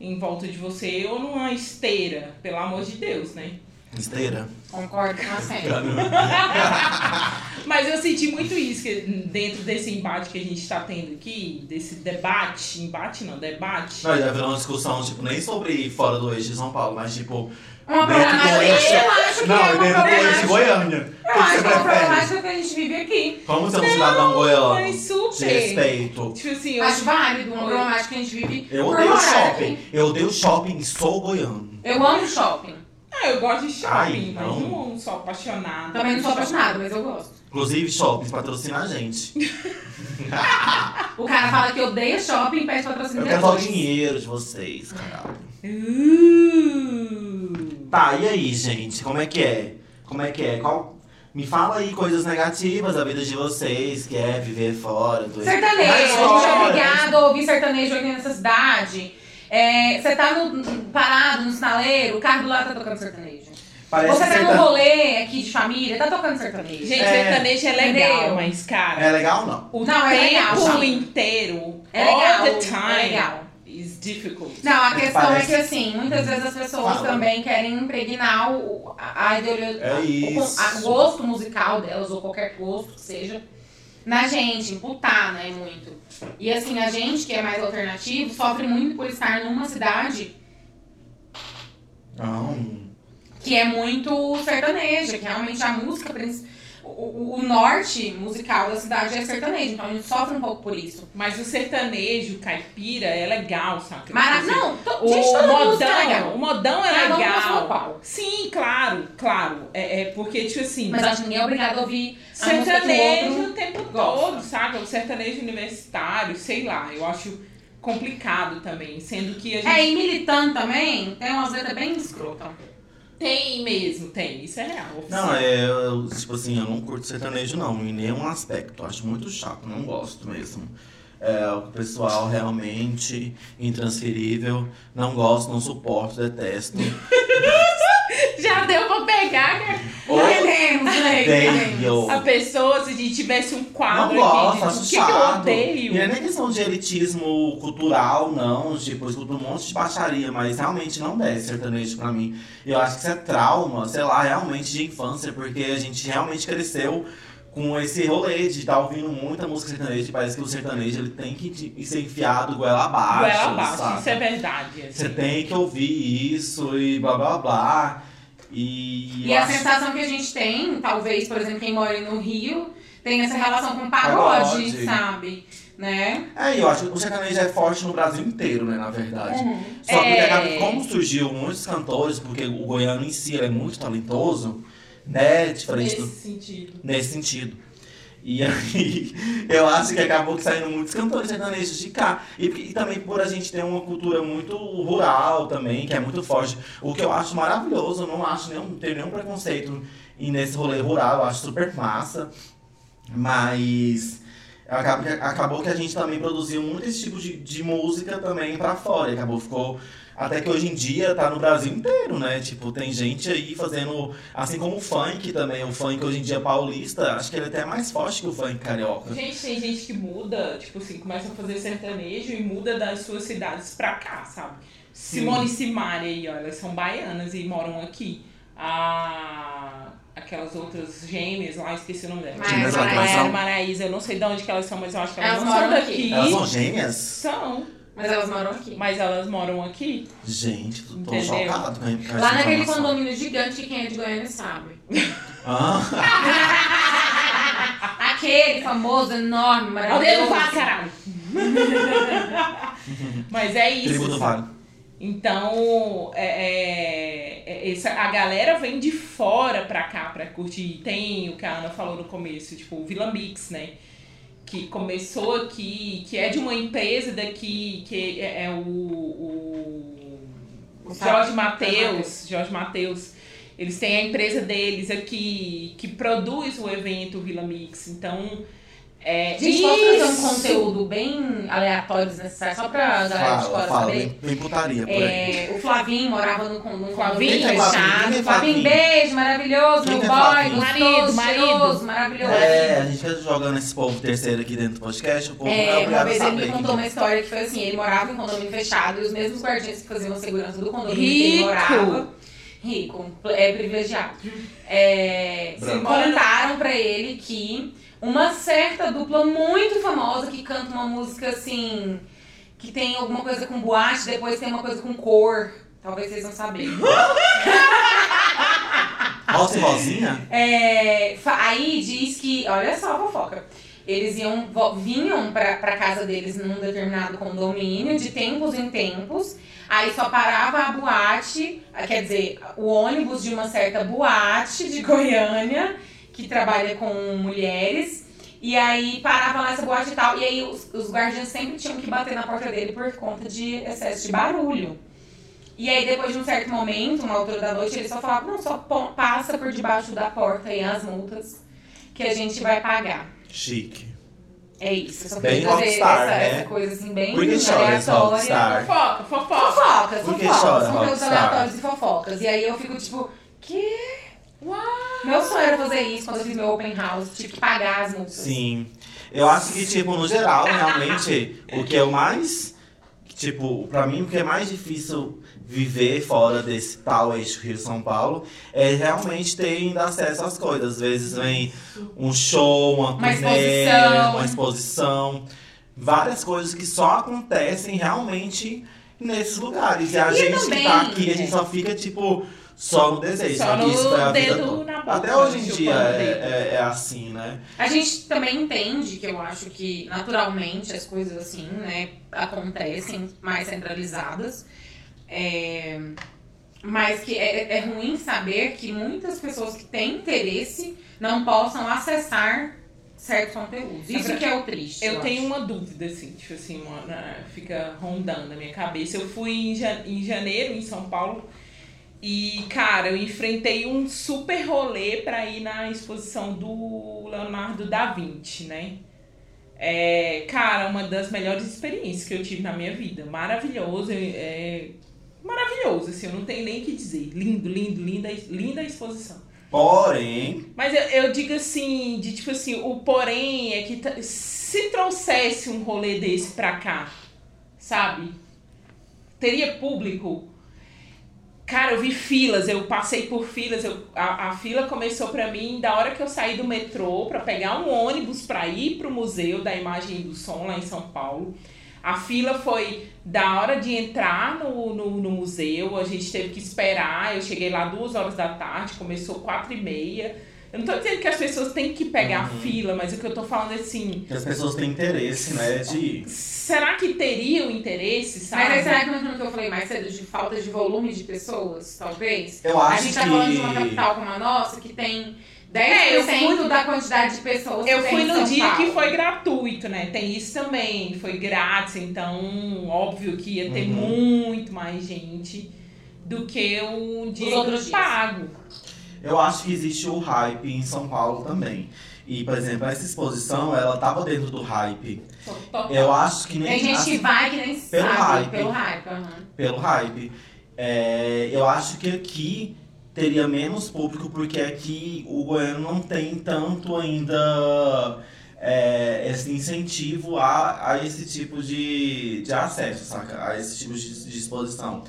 Speaker 1: em volta de você, ou numa esteira, pelo amor de Deus, né?
Speaker 2: Esteira.
Speaker 3: Concordo com a Sênia.
Speaker 1: Mas eu senti muito isso que dentro desse embate que a gente tá tendo aqui, desse debate, embate não, debate.
Speaker 2: Não, já virou uma discussão, tipo, nem sobre fora do eixo de São Paulo, mas tipo,
Speaker 3: Uma problemática.
Speaker 2: eixo. Não,
Speaker 3: é uma
Speaker 2: dentro do eixo de. Goiânia.
Speaker 3: Eu
Speaker 2: que
Speaker 3: acho que é uma
Speaker 2: prefere?
Speaker 3: problemática que a gente vive aqui.
Speaker 2: Como ser um cidadão goiano?
Speaker 1: Mas
Speaker 2: De
Speaker 1: super.
Speaker 2: respeito.
Speaker 1: Tipo assim, eu
Speaker 3: Acho válido, uma problemática que a gente vive
Speaker 2: Eu odeio shopping.
Speaker 3: aqui.
Speaker 2: Eu odeio shopping e sou goiano.
Speaker 3: Eu amo shopping.
Speaker 1: Ah, eu gosto de shopping,
Speaker 2: Ai,
Speaker 1: mas
Speaker 2: não.
Speaker 1: não sou apaixonada.
Speaker 3: Também não sou
Speaker 1: shopping.
Speaker 3: apaixonada, mas eu gosto.
Speaker 2: Inclusive, shoppings patrocina a gente.
Speaker 3: O cara fala que odeia shopping e pede patrocínio
Speaker 2: Eu quero só o
Speaker 3: depois.
Speaker 2: dinheiro de vocês, caralho.
Speaker 1: Uh.
Speaker 2: Tá, e aí, gente? Como é que é? Como é que é? Qual... Me fala aí coisas negativas da vida de vocês, que é viver fora do
Speaker 3: Sertanejo, a gente é obrigado a ouvir sertanejo aqui nessa cidade. É, você tá no- parado no sinaleiro, o carro do lado tá tocando sertanejo.
Speaker 2: Parece
Speaker 3: você tá num rolê aqui de família, tá tocando sertanejo.
Speaker 1: Gente,
Speaker 2: É.
Speaker 1: sertanejo é legal,
Speaker 3: Entendeu?
Speaker 1: mas, cara,
Speaker 2: É legal não?
Speaker 1: o
Speaker 3: Não, é legal,
Speaker 1: tempo
Speaker 3: sabe?
Speaker 1: inteiro,
Speaker 3: É
Speaker 1: all
Speaker 3: legal,
Speaker 1: the time,
Speaker 3: é legal.
Speaker 1: is difficult.
Speaker 3: Não, a
Speaker 2: É que
Speaker 3: questão
Speaker 2: parece-
Speaker 3: é que assim, muitas vezes as pessoas
Speaker 2: Fala.
Speaker 3: também querem impregnar o, a, a ideologia,
Speaker 2: É
Speaker 3: o,
Speaker 2: isso.
Speaker 3: a- o gosto musical delas, ou qualquer gosto que seja, na gente, imputar, né, muito. E assim, a gente que é mais alternativo sofre muito por estar numa cidade
Speaker 2: Não.
Speaker 3: que é muito sertaneja, que realmente a música, o, o, o norte musical da cidade é sertanejo, então a gente sofre um pouco por isso.
Speaker 1: Mas o sertanejo caipira é legal, sabe?
Speaker 3: Mara... Não, to...
Speaker 1: O
Speaker 3: gente, toda música é
Speaker 1: modão,
Speaker 3: legal.
Speaker 1: o modão é
Speaker 3: Cada
Speaker 1: legal. Sim, claro, claro. É, é porque, tipo assim,
Speaker 3: Mas acho que ninguém é obrigado a ouvir o
Speaker 1: sertanejo
Speaker 3: outro
Speaker 1: o tempo
Speaker 3: gosta.
Speaker 1: todo, sabe? O sertanejo universitário, sei lá, eu acho complicado também, sendo que a gente.
Speaker 3: É, e militando também, tem umas letras bem escrotas.
Speaker 1: Tem mesmo, tem. Isso é real.
Speaker 2: Não,
Speaker 1: oficial.
Speaker 2: é, eu, tipo assim, eu não curto sertanejo não, em nenhum aspecto. Eu acho muito chato, não gosto mesmo. É, o pessoal realmente intransferível, não gosto, não suporto, detesto.
Speaker 1: Já deu pra pegar, né?
Speaker 3: Entendemos.
Speaker 2: Tenho.
Speaker 1: A pessoa, se a gente tivesse um
Speaker 2: Não
Speaker 1: quadro
Speaker 2: gosto,
Speaker 1: aqui de o que, que eu odeio.
Speaker 2: E não é nem questão de elitismo cultural, não. Tipo, eu escuto um monte de baixaria, mas realmente não desce sertanejo pra mim. Eu acho que isso é trauma, sei lá, realmente de infância, porque a gente realmente cresceu com esse rolê de estar ouvindo muita música sertaneja. Parece que o sertanejo ele tem que ser enfiado goela abaixo.
Speaker 1: Goela abaixo, isso é verdade. assim.
Speaker 2: Você tem que ouvir isso e blá blá blá. E,
Speaker 3: E a sensação que a gente tem, talvez, por exemplo, quem mora no Rio, tem essa relação com pagode,
Speaker 2: Pagode.
Speaker 3: sabe? Né?
Speaker 2: É, eu acho que o sertanejo é forte no Brasil inteiro, né, na verdade.
Speaker 3: Uhum.
Speaker 2: Só que
Speaker 1: É.
Speaker 2: como surgiu muitos cantores, porque o goiano em si é muito talentoso, né, diferente
Speaker 1: Nesse
Speaker 2: do,
Speaker 1: sentido.
Speaker 2: nesse sentido. E aí, eu acho que acabou que saindo muitos cantores sertanejos de cá. E, e também por a gente ter uma cultura muito rural também, que é muito forte. O que eu acho maravilhoso, eu não acho nenhum, tenho nenhum preconceito nesse rolê rural, eu acho super massa. Mas acabou que, acabou que a gente também produziu muito esse tipo de, de música também pra fora. Acabou, ficou. Até que hoje em dia tá no Brasil inteiro, né? Tipo, tem gente aí fazendo. Assim como o funk também. O funk hoje em dia paulista, acho que ele é até mais forte que o funk carioca.
Speaker 1: Gente, tem gente que muda, tipo assim, começa a fazer sertanejo e muda das suas cidades pra cá, sabe? Simone e Simaria aí, ó, elas são baianas e moram aqui. A... Aquelas outras gêmeas lá, esqueci o nome delas.
Speaker 3: Gêmeas
Speaker 1: Maraísa, eu não sei de onde que elas são, mas eu acho que elas,
Speaker 3: Elas
Speaker 1: não são
Speaker 3: moram
Speaker 1: daqui.
Speaker 2: Elas são gêmeas?
Speaker 1: São,
Speaker 3: Mas elas moram aqui.
Speaker 1: mas elas moram aqui.
Speaker 2: Gente, tô
Speaker 1: Entendeu?
Speaker 2: chocado com essa
Speaker 3: Lá naquele
Speaker 2: informação.
Speaker 3: condomínio gigante que quem é de Goiânia sabe.
Speaker 2: Ah,
Speaker 3: Aquele famoso, enorme,
Speaker 1: É o dedo
Speaker 3: maravilhoso.
Speaker 1: vá, caralho! mas é isso.
Speaker 2: tribo do Vale.
Speaker 1: Então, é, é- é- essa, a galera vem de fora pra cá pra curtir. Tem o que a Ana falou no começo, tipo, o Vila Mix, né? Que começou aqui, que é de uma empresa daqui, que é, é o, o Jorge Mateus. Jorge Mateus. Eles têm a empresa deles aqui, que produz o evento Vila Mix. Então, é.
Speaker 3: Gente, posso trazer um conteúdo bem aleatório, desnecessário, só pra galera de fora
Speaker 2: fala,
Speaker 3: saber?
Speaker 2: vem putaria por aí.
Speaker 3: É, o Flavinho morava num, con- num
Speaker 1: Flavinho?
Speaker 3: condomínio
Speaker 2: é Flavinho?
Speaker 3: fechado.
Speaker 2: É
Speaker 3: Flavinho,
Speaker 2: Flavinho?
Speaker 3: beijo, maravilhoso, meu
Speaker 2: é
Speaker 3: boy,
Speaker 2: Flavinho?
Speaker 3: gostoso,
Speaker 1: Marido, marido.
Speaker 3: maravilhoso.
Speaker 2: É, a gente fica jogando esse povo terceiro aqui dentro do podcast, o povo não é
Speaker 3: É, uma vez ele me contou uma história que foi assim, ele morava em condomínio fechado e os mesmos guardiões que faziam a segurança do condomínio que ele
Speaker 1: Rico.
Speaker 3: morava, rico, é privilegiado, é, contaram pra ele que uma certa dupla muito famosa que canta uma música assim, que tem alguma coisa com boate, depois tem uma coisa com cor, talvez vocês não saberem.
Speaker 2: é. Rosa e Rosinha?
Speaker 3: É, aí diz que, olha só a fofoca. Eles iam, vinham pra, pra casa deles num determinado condomínio, de tempos em tempos. Aí só parava a boate, quer dizer, o ônibus de uma certa boate de Goiânia, que trabalha com mulheres. E aí parava lá essa boate e tal. E aí os, os guardiões sempre tinham que bater na porta dele por conta de excesso de barulho. E aí, depois de um certo momento, uma altura da noite, ele só falava, não, só passa por debaixo da porta aí as multas que a gente vai pagar.
Speaker 2: Chique.
Speaker 3: É isso, eu só
Speaker 2: Bem
Speaker 3: trazer
Speaker 2: rockstar,
Speaker 3: essa,
Speaker 2: né?
Speaker 3: essa coisa assim, bem
Speaker 2: Por que chora rockstar?
Speaker 1: Fofoca, fofoca.
Speaker 3: Fofocas,
Speaker 2: Por que
Speaker 3: fofocas,
Speaker 2: chora,
Speaker 3: são
Speaker 2: rockstar?
Speaker 3: aleatórias e fofocas. E aí eu fico tipo, que? Meu sonho era fazer isso quando eu fiz meu open house, tive que pagar as multas.
Speaker 2: Sim. Eu acho que, tipo, no geral, realmente, o que é o mais. Tipo, pra mim, o que é mais difícil viver fora desse tal eixo Rio-São Paulo é realmente ter ainda acesso às coisas. Às vezes vem um show, uma,
Speaker 3: Uma
Speaker 2: turnê,
Speaker 3: exposição.
Speaker 2: uma exposição. Várias coisas que só acontecem realmente nesses lugares. E a
Speaker 3: E
Speaker 2: gente
Speaker 3: também,
Speaker 2: que tá aqui, a gente só fica, tipo, só no desejo.
Speaker 1: Só
Speaker 2: isso
Speaker 1: no
Speaker 2: a vida
Speaker 1: dedo na boca,
Speaker 2: Até hoje em dia é, é, é assim, né?
Speaker 3: A gente também entende que eu acho que naturalmente as coisas assim, né, acontecem mais centralizadas. É, Mas que é, é ruim saber que muitas pessoas que têm interesse não possam acessar certos conteúdos. Isso que é o triste.
Speaker 1: Eu tenho
Speaker 3: acho.
Speaker 1: uma dúvida, assim, tipo assim, uma, fica rondando na minha cabeça. Eu fui em janeiro em São Paulo E, cara, eu enfrentei um super rolê pra ir na exposição do Leonardo da Vinci, né? É, cara, uma das melhores experiências que eu tive na minha vida. Maravilhoso, é, maravilhoso, assim, eu não tenho nem o que dizer. Lindo, lindo, linda, linda a exposição.
Speaker 2: Porém,
Speaker 1: Mas eu, eu digo assim, de tipo assim, o porém é que se trouxesse um rolê desse pra cá, sabe? Teria público. Cara, eu vi filas, eu passei por filas, eu, a, a fila começou pra mim da hora que eu saí do metrô pra pegar um ônibus pra ir pro Museu da Imagem e do Som lá em São Paulo. A fila foi da hora de entrar no, no, no museu, a gente teve que esperar. Eu cheguei lá duas horas da tarde, começou quatro e meia. Eu não tô dizendo que as pessoas têm que pegar a fila, mas o que eu tô falando é assim.
Speaker 2: que as pessoas têm interesse, né, de.
Speaker 1: Será que teriam interesse, sabe?
Speaker 3: Mas será que não é que eu falei mais cedo de falta de volume de pessoas, talvez?
Speaker 2: Eu
Speaker 3: a
Speaker 2: acho
Speaker 3: gente tá
Speaker 2: que-
Speaker 3: falando de uma capital como a nossa, que tem 10%
Speaker 1: É, eu fui-
Speaker 3: da quantidade de pessoas
Speaker 1: Eu
Speaker 3: que
Speaker 1: fui no dia
Speaker 3: Paulo.
Speaker 1: que foi gratuito, né? Tem isso também, foi grátis, então óbvio que ia ter
Speaker 2: Uhum.
Speaker 1: muito mais gente do que um dia
Speaker 3: outros dias.
Speaker 2: Eu acho que existe o hype em São Paulo também. E, por exemplo, essa exposição, ela tava dentro do hype.
Speaker 1: Total.
Speaker 2: Eu acho que nem
Speaker 3: Tem gente que vai que nem
Speaker 2: Pelo
Speaker 3: sabe,
Speaker 2: hype.
Speaker 3: pelo hype. aham.
Speaker 2: pelo hype. É, eu acho que aqui teria menos público porque aqui o Goiânia não tem tanto ainda é, esse incentivo a, a esse tipo de, de acesso, saca? A esse tipo de, de exposição.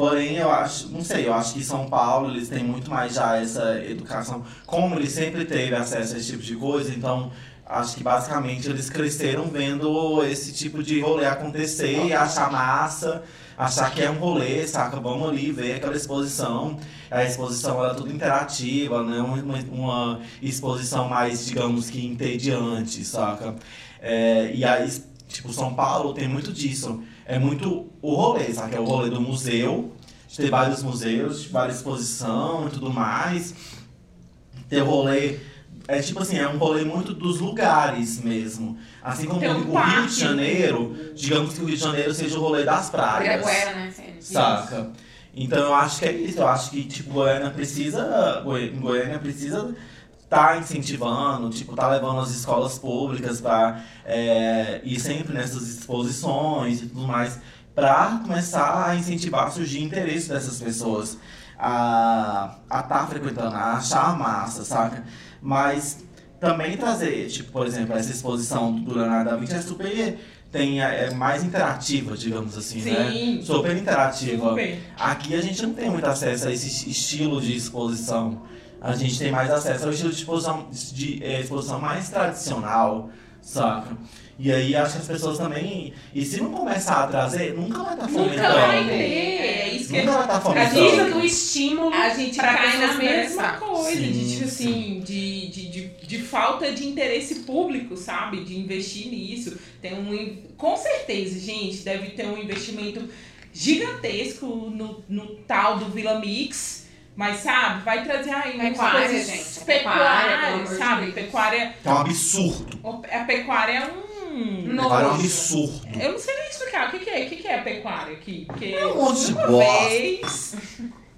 Speaker 2: Porém, eu acho, não sei, eu acho que São Paulo eles têm muito mais já essa educação. Como eles sempre teve acesso a esse tipo de coisa, então acho que basicamente eles cresceram vendo esse tipo de rolê acontecer e achar massa, achar que é um rolê, saca? Vamos ali ver aquela exposição. A exposição era tudo interativa, né? Uma, uma exposição mais, digamos que entediante, saca? É, e aí, tipo, São Paulo tem muito disso. É muito o rolê, sabe? É o rolê do museu. Gente tem vários museus, várias exposições e tudo mais. Tem o rolê. É tipo assim, é um rolê muito dos lugares mesmo. Assim como
Speaker 1: um
Speaker 2: o Rio de Janeiro, digamos que o Rio de Janeiro seja o rolê das praias.
Speaker 3: Ibirapuera, né?
Speaker 2: Saca? Então eu acho que é isso. Eu acho que, tipo, Goiânia precisa. Goi- Goiânia precisa tá incentivando, tipo, tá levando as escolas públicas pra é, ir sempre nessas exposições e tudo mais, pra começar a incentivar a surgir interesse dessas pessoas a a tá frequentando, a achar massa, saca? Mas também trazer, tipo, por exemplo, essa exposição do Leonardo da Vinci é super tem é mais interativa, digamos assim, né?
Speaker 1: Sim.
Speaker 2: Super interativa.
Speaker 1: Super.
Speaker 2: Aqui a gente não tem muito acesso a esse estilo de exposição. A gente tem mais acesso ao estilo de exposição, de, eh, exposição mais tradicional, saca? E aí acho que as pessoas também. E se não começar a trazer, nunca vai estar
Speaker 1: Nunca
Speaker 2: fomentando.
Speaker 1: vai ter. É isso que
Speaker 2: Nunca vai estar
Speaker 1: A
Speaker 2: fomentando.
Speaker 3: Precisa
Speaker 1: gente-
Speaker 3: do estímulo
Speaker 1: a gente
Speaker 3: pra
Speaker 1: cai na mesma coisa,
Speaker 2: Sim,
Speaker 1: de tipo
Speaker 2: sim.
Speaker 1: assim, de, de, de, de falta de interesse público, sabe? De investir nisso. Tem um. Com certeza, gente, deve ter um investimento gigantesco no, no tal do Vila Mix. Mas, sabe, vai trazer aí umas
Speaker 3: Pecuária,
Speaker 1: coisas
Speaker 3: gente, é pecuária,
Speaker 1: pecuária, sabe?
Speaker 3: Deus.
Speaker 1: Pecuária.
Speaker 2: É um absurdo.
Speaker 1: A pecuária é um.
Speaker 2: Agora é um
Speaker 3: Nojo.
Speaker 2: absurdo.
Speaker 1: Eu não sei nem explicar o que, que é. O que, que é a pecuária aqui? Porque
Speaker 2: É um monte de
Speaker 1: uma vez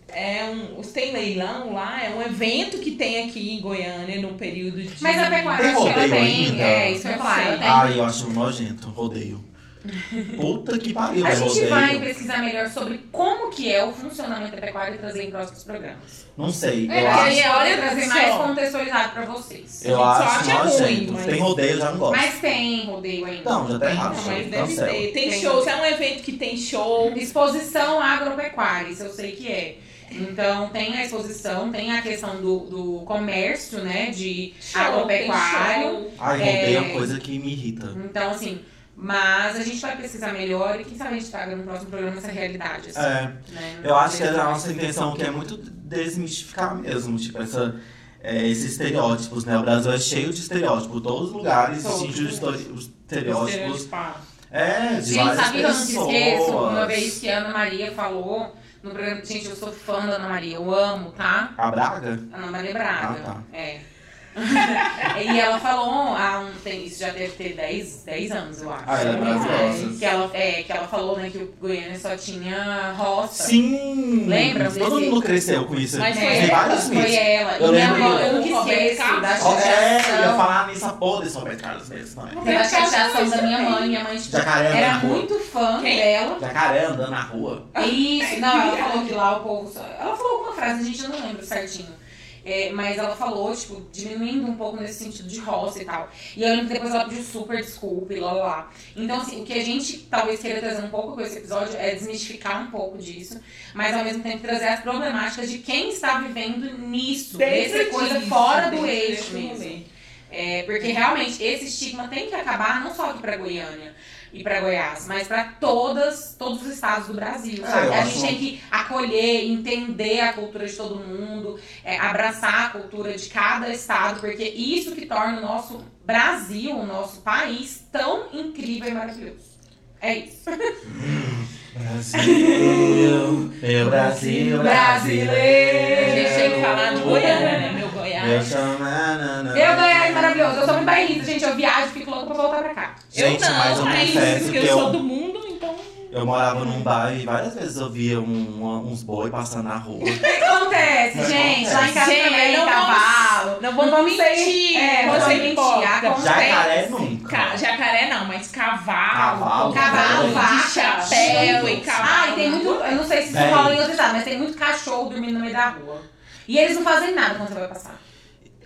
Speaker 1: é um, os tem leilão lá, é um evento que tem aqui em Goiânia no período de.
Speaker 3: Mas a pecuária,
Speaker 2: Tem
Speaker 3: ela
Speaker 2: rodeio
Speaker 3: tem.
Speaker 2: ainda?
Speaker 3: É, isso. Ela tem.
Speaker 2: Ai, eu acho nojento, rodeio. Puta que pariu,
Speaker 3: A
Speaker 2: é
Speaker 3: gente vai pesquisar melhor sobre como que é o funcionamento da pecuária e trazer em próximos programas.
Speaker 2: Não sei,
Speaker 3: É,
Speaker 2: eu acho.
Speaker 3: aí é hora de trazer mais
Speaker 1: Só.
Speaker 3: contextualizado pra vocês.
Speaker 2: Eu
Speaker 1: A gente só
Speaker 2: acho
Speaker 1: acha ruim,
Speaker 2: nojento.
Speaker 1: mas-
Speaker 2: Tem rodeio, eu já não gosto.
Speaker 3: Mas tem rodeio ainda.
Speaker 2: Não, já tá errado.
Speaker 1: Não, mas deve
Speaker 2: cancela.
Speaker 1: ter. Tem,
Speaker 3: Tem.
Speaker 1: shows, é um evento que tem show.
Speaker 3: Exposição agropecuária, isso eu sei que é. Então tem a exposição, tem a questão do, do comércio, né? De
Speaker 1: show,
Speaker 3: agropecuário.
Speaker 2: Ai,
Speaker 3: É.
Speaker 2: rodeio é uma coisa que me irrita.
Speaker 3: Então, assim, mas a gente vai pesquisar melhor e quem sabe a gente traga no próximo programa essa realidade. Assim,
Speaker 2: É,
Speaker 3: né?
Speaker 2: eu acho que a nossa intenção aqui é muito desmistificar mesmo, tipo, essa, é, esses estereótipos, né? O Brasil é cheio de estereótipos, todos os lugares existem os estereótipos. É, de
Speaker 3: Gente, sabe que eu não
Speaker 2: pessoas.
Speaker 3: esqueço? Uma vez que a Ana Maria falou no programa. Gente, eu sou fã da Ana Maria, eu amo, tá?
Speaker 2: A Braga?
Speaker 3: Ana Maria Braga.
Speaker 2: Ah, tá.
Speaker 3: É. e ela falou, há um, tem, isso já deve ter 10, 10 anos, eu acho.
Speaker 2: Ah, ela é maravilhosa.
Speaker 3: Que ela, é, que ela falou, né, que o Goiânia só tinha roça.
Speaker 2: Sim!
Speaker 3: Lembra
Speaker 2: Todo
Speaker 3: desse-
Speaker 2: mundo cresceu com isso.
Speaker 1: Mas foi
Speaker 2: vários
Speaker 3: foi ela.
Speaker 2: Eu
Speaker 3: e minha
Speaker 2: lembro
Speaker 3: avó,
Speaker 2: que-
Speaker 3: eu nunca esqueço
Speaker 1: Carlos.
Speaker 3: da
Speaker 2: Ó, É, eu ia falar nisso, porra desse Roberto Carlos mesmo também.
Speaker 3: Teve a chateação da minha mãe. Minha mãe tipo,
Speaker 2: Jacaré andando
Speaker 3: era
Speaker 2: na rua.
Speaker 3: muito fã
Speaker 1: Quem?
Speaker 3: dela.
Speaker 2: Jacaré andando na rua.
Speaker 3: Isso, não, ela falou que lá o povo. só- Ela falou alguma frase, a gente não lembra certinho. É, mas ela falou, tipo, diminuindo um pouco nesse sentido de roça e tal. E eu lembro que depois ela pediu super desculpa e lá lá. Então, assim, o que a gente talvez queira trazer um pouco com esse episódio é desmistificar um pouco disso, mas ao mesmo tempo trazer as problemáticas de quem está vivendo nisso, nessa coisa
Speaker 1: disso,
Speaker 3: fora do eixo mesmo. É, porque realmente esse estigma tem que acabar não só aqui pra Goiânia e pra Goiás, mas pra todas, todos os estados do Brasil.
Speaker 2: É,
Speaker 3: sabe? a
Speaker 2: acho-
Speaker 3: gente tem que acolher, entender a cultura de todo mundo, é, abraçar a cultura de cada estado, porque isso que torna o nosso Brasil, o nosso país, tão incrível e maravilhoso. É isso.
Speaker 2: Brasil, meu Brasil
Speaker 3: Brasileiro.
Speaker 1: Deixa eu falar de Goiânia, né? Meu
Speaker 2: Eu
Speaker 1: Goiás.
Speaker 2: chamo. nanana.
Speaker 3: Meu Goiás é maravilhoso. Eu sou muito bairrista, gente. Eu viajo, fico louca pra voltar pra cá.
Speaker 2: Gente,
Speaker 1: eu não,
Speaker 2: mas eu confesso
Speaker 1: porque
Speaker 2: que
Speaker 1: eu sou
Speaker 2: eu,
Speaker 1: do mundo.
Speaker 2: Eu morava num bairro e várias vezes eu via um- uns boi passando na rua.
Speaker 3: O que acontece, gente? Lá em casa
Speaker 1: Gente,
Speaker 3: também,
Speaker 1: não
Speaker 3: cavalo.
Speaker 1: Não vamos
Speaker 3: vamos ser-
Speaker 1: mentir.
Speaker 3: é, não
Speaker 1: você
Speaker 3: vamos mentir, acontece.
Speaker 2: Jacaré nunca.
Speaker 1: Ca- jacaré não, mas cavalo.
Speaker 2: Cavalo,
Speaker 3: Cavalo,
Speaker 1: de
Speaker 3: vaca,
Speaker 1: chapéu e cavalo.
Speaker 3: Ah, e tem muito. Eu não sei se isso rola em outro estado, mas tem muito cachorro dormindo no meio da rua. E eles não fazem nada quando você vai passar.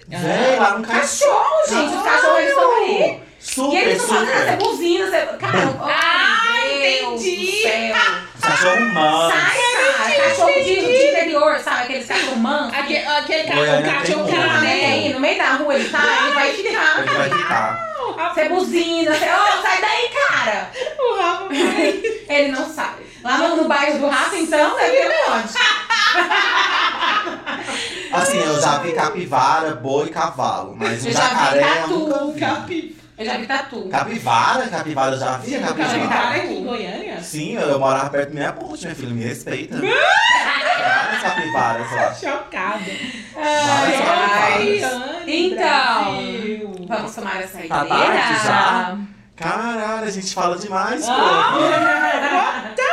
Speaker 2: Véi, lá no
Speaker 3: Cachorro, gente. Os cachorros eles estão aí.
Speaker 2: Super,
Speaker 3: e eles nada. Você
Speaker 2: super.
Speaker 3: buzina, você. Cara, oh,
Speaker 1: Ah,
Speaker 3: Deus
Speaker 1: entendi.
Speaker 2: Cachorro humano.
Speaker 3: Sai, cara. Cachorro de, de interior, sabe? Aqueles cachorro manso.
Speaker 1: Aquele, aquele ca-
Speaker 2: Goiânia
Speaker 1: o cachorro
Speaker 2: muito.
Speaker 3: Também,
Speaker 1: caramelo.
Speaker 3: no meio da rua ele tá, ele vai ficar.
Speaker 2: Ele vai ficar.
Speaker 3: Você buzina, você. Ô, sai daí, cara!
Speaker 1: O Rafa vai.
Speaker 3: Ele não sabe. Lá no, no bairro do Rafa, então, deve ter onde?
Speaker 2: Assim, eu já vi capivara, boi e cavalo. Mas um
Speaker 3: Eu já vi
Speaker 2: jacaré eu
Speaker 3: tatu,
Speaker 2: nunca vi.
Speaker 1: Capi.
Speaker 3: Eu já vi tatu.
Speaker 2: Capivara? Capivara eu já vi a
Speaker 1: Capivara
Speaker 2: capivara.
Speaker 1: aqui em Goiânia?
Speaker 2: Sim, eu, eu morava perto da minha ponte, minha filha, me respeita. Várias capivaras lá.
Speaker 1: Chocada.
Speaker 2: Várias
Speaker 1: Ai,
Speaker 2: capivaras.
Speaker 3: Então. Vamos tomar essa ideia.
Speaker 2: Tá tarde já? Caralho, a gente fala demais, pô.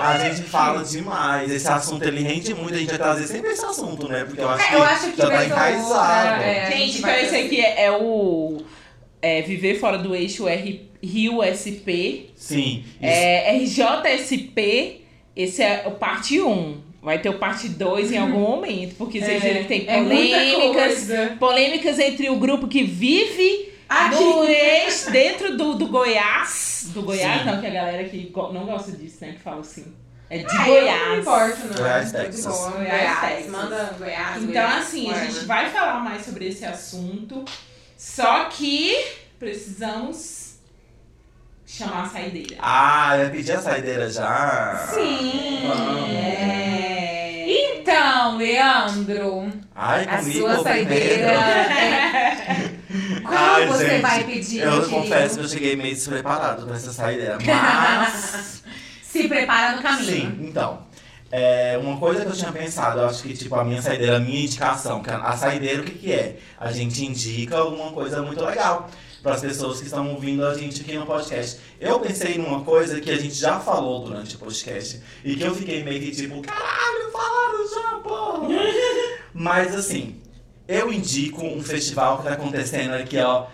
Speaker 2: A gente fala demais. Esse assunto ele rende muito, a gente vai trazer sempre esse assunto, né? Porque eu acho que,
Speaker 3: É, eu acho que
Speaker 2: já tá enraizado.
Speaker 3: é,
Speaker 1: Gente, então esse aqui é, é o é, Viver Fora do Eixo R, Rio SP.
Speaker 2: Sim.
Speaker 1: É, RJSP, esse é o parte 1. Vai ter o parte 2 em algum momento, porque vocês viram que tem
Speaker 3: é
Speaker 1: polêmicas. polêmicas entre o grupo que vive
Speaker 3: Aqui.
Speaker 1: no eixo, dentro do, do Goiás. Do Goiás,
Speaker 2: Sim.
Speaker 1: não, que a galera que go- não gosta disso, né? Que fala assim. É de
Speaker 3: Ah, eu Não
Speaker 1: Goiás.
Speaker 3: importa, não.
Speaker 2: Goiás, Texas.
Speaker 1: Goiás,
Speaker 3: Goiás,
Speaker 1: Texas.
Speaker 3: Manda Goiás.
Speaker 1: Então,
Speaker 3: Goiás,
Speaker 1: assim, a gente vai falar mais sobre esse assunto. Só que precisamos chamar a saideira.
Speaker 2: Ah, eu pedi a saideira já.
Speaker 3: Sim.
Speaker 2: Vamos.
Speaker 1: É.
Speaker 3: Então, Leandro,
Speaker 2: Ai,
Speaker 3: a
Speaker 2: comigo
Speaker 3: sua saideira. é- Qual
Speaker 2: Ai,
Speaker 3: você
Speaker 2: gente,
Speaker 3: vai pedir,
Speaker 2: Eu
Speaker 3: querido?
Speaker 2: confesso que eu cheguei meio despreparado pra essa saideira, mas...
Speaker 3: Se prepara no caminho.
Speaker 2: Sim, então. É, uma coisa que eu tinha pensado, eu acho que tipo a minha saideira, a minha indicação, que a, a saideira o que, que é? A gente indica alguma coisa muito legal para as pessoas que estão ouvindo a gente aqui no podcast. Eu pensei numa coisa que a gente já falou durante o podcast e que eu fiquei meio que tipo, caralho, falaram já, porra! Mas assim, eu indico um festival que tá acontecendo aqui, ó,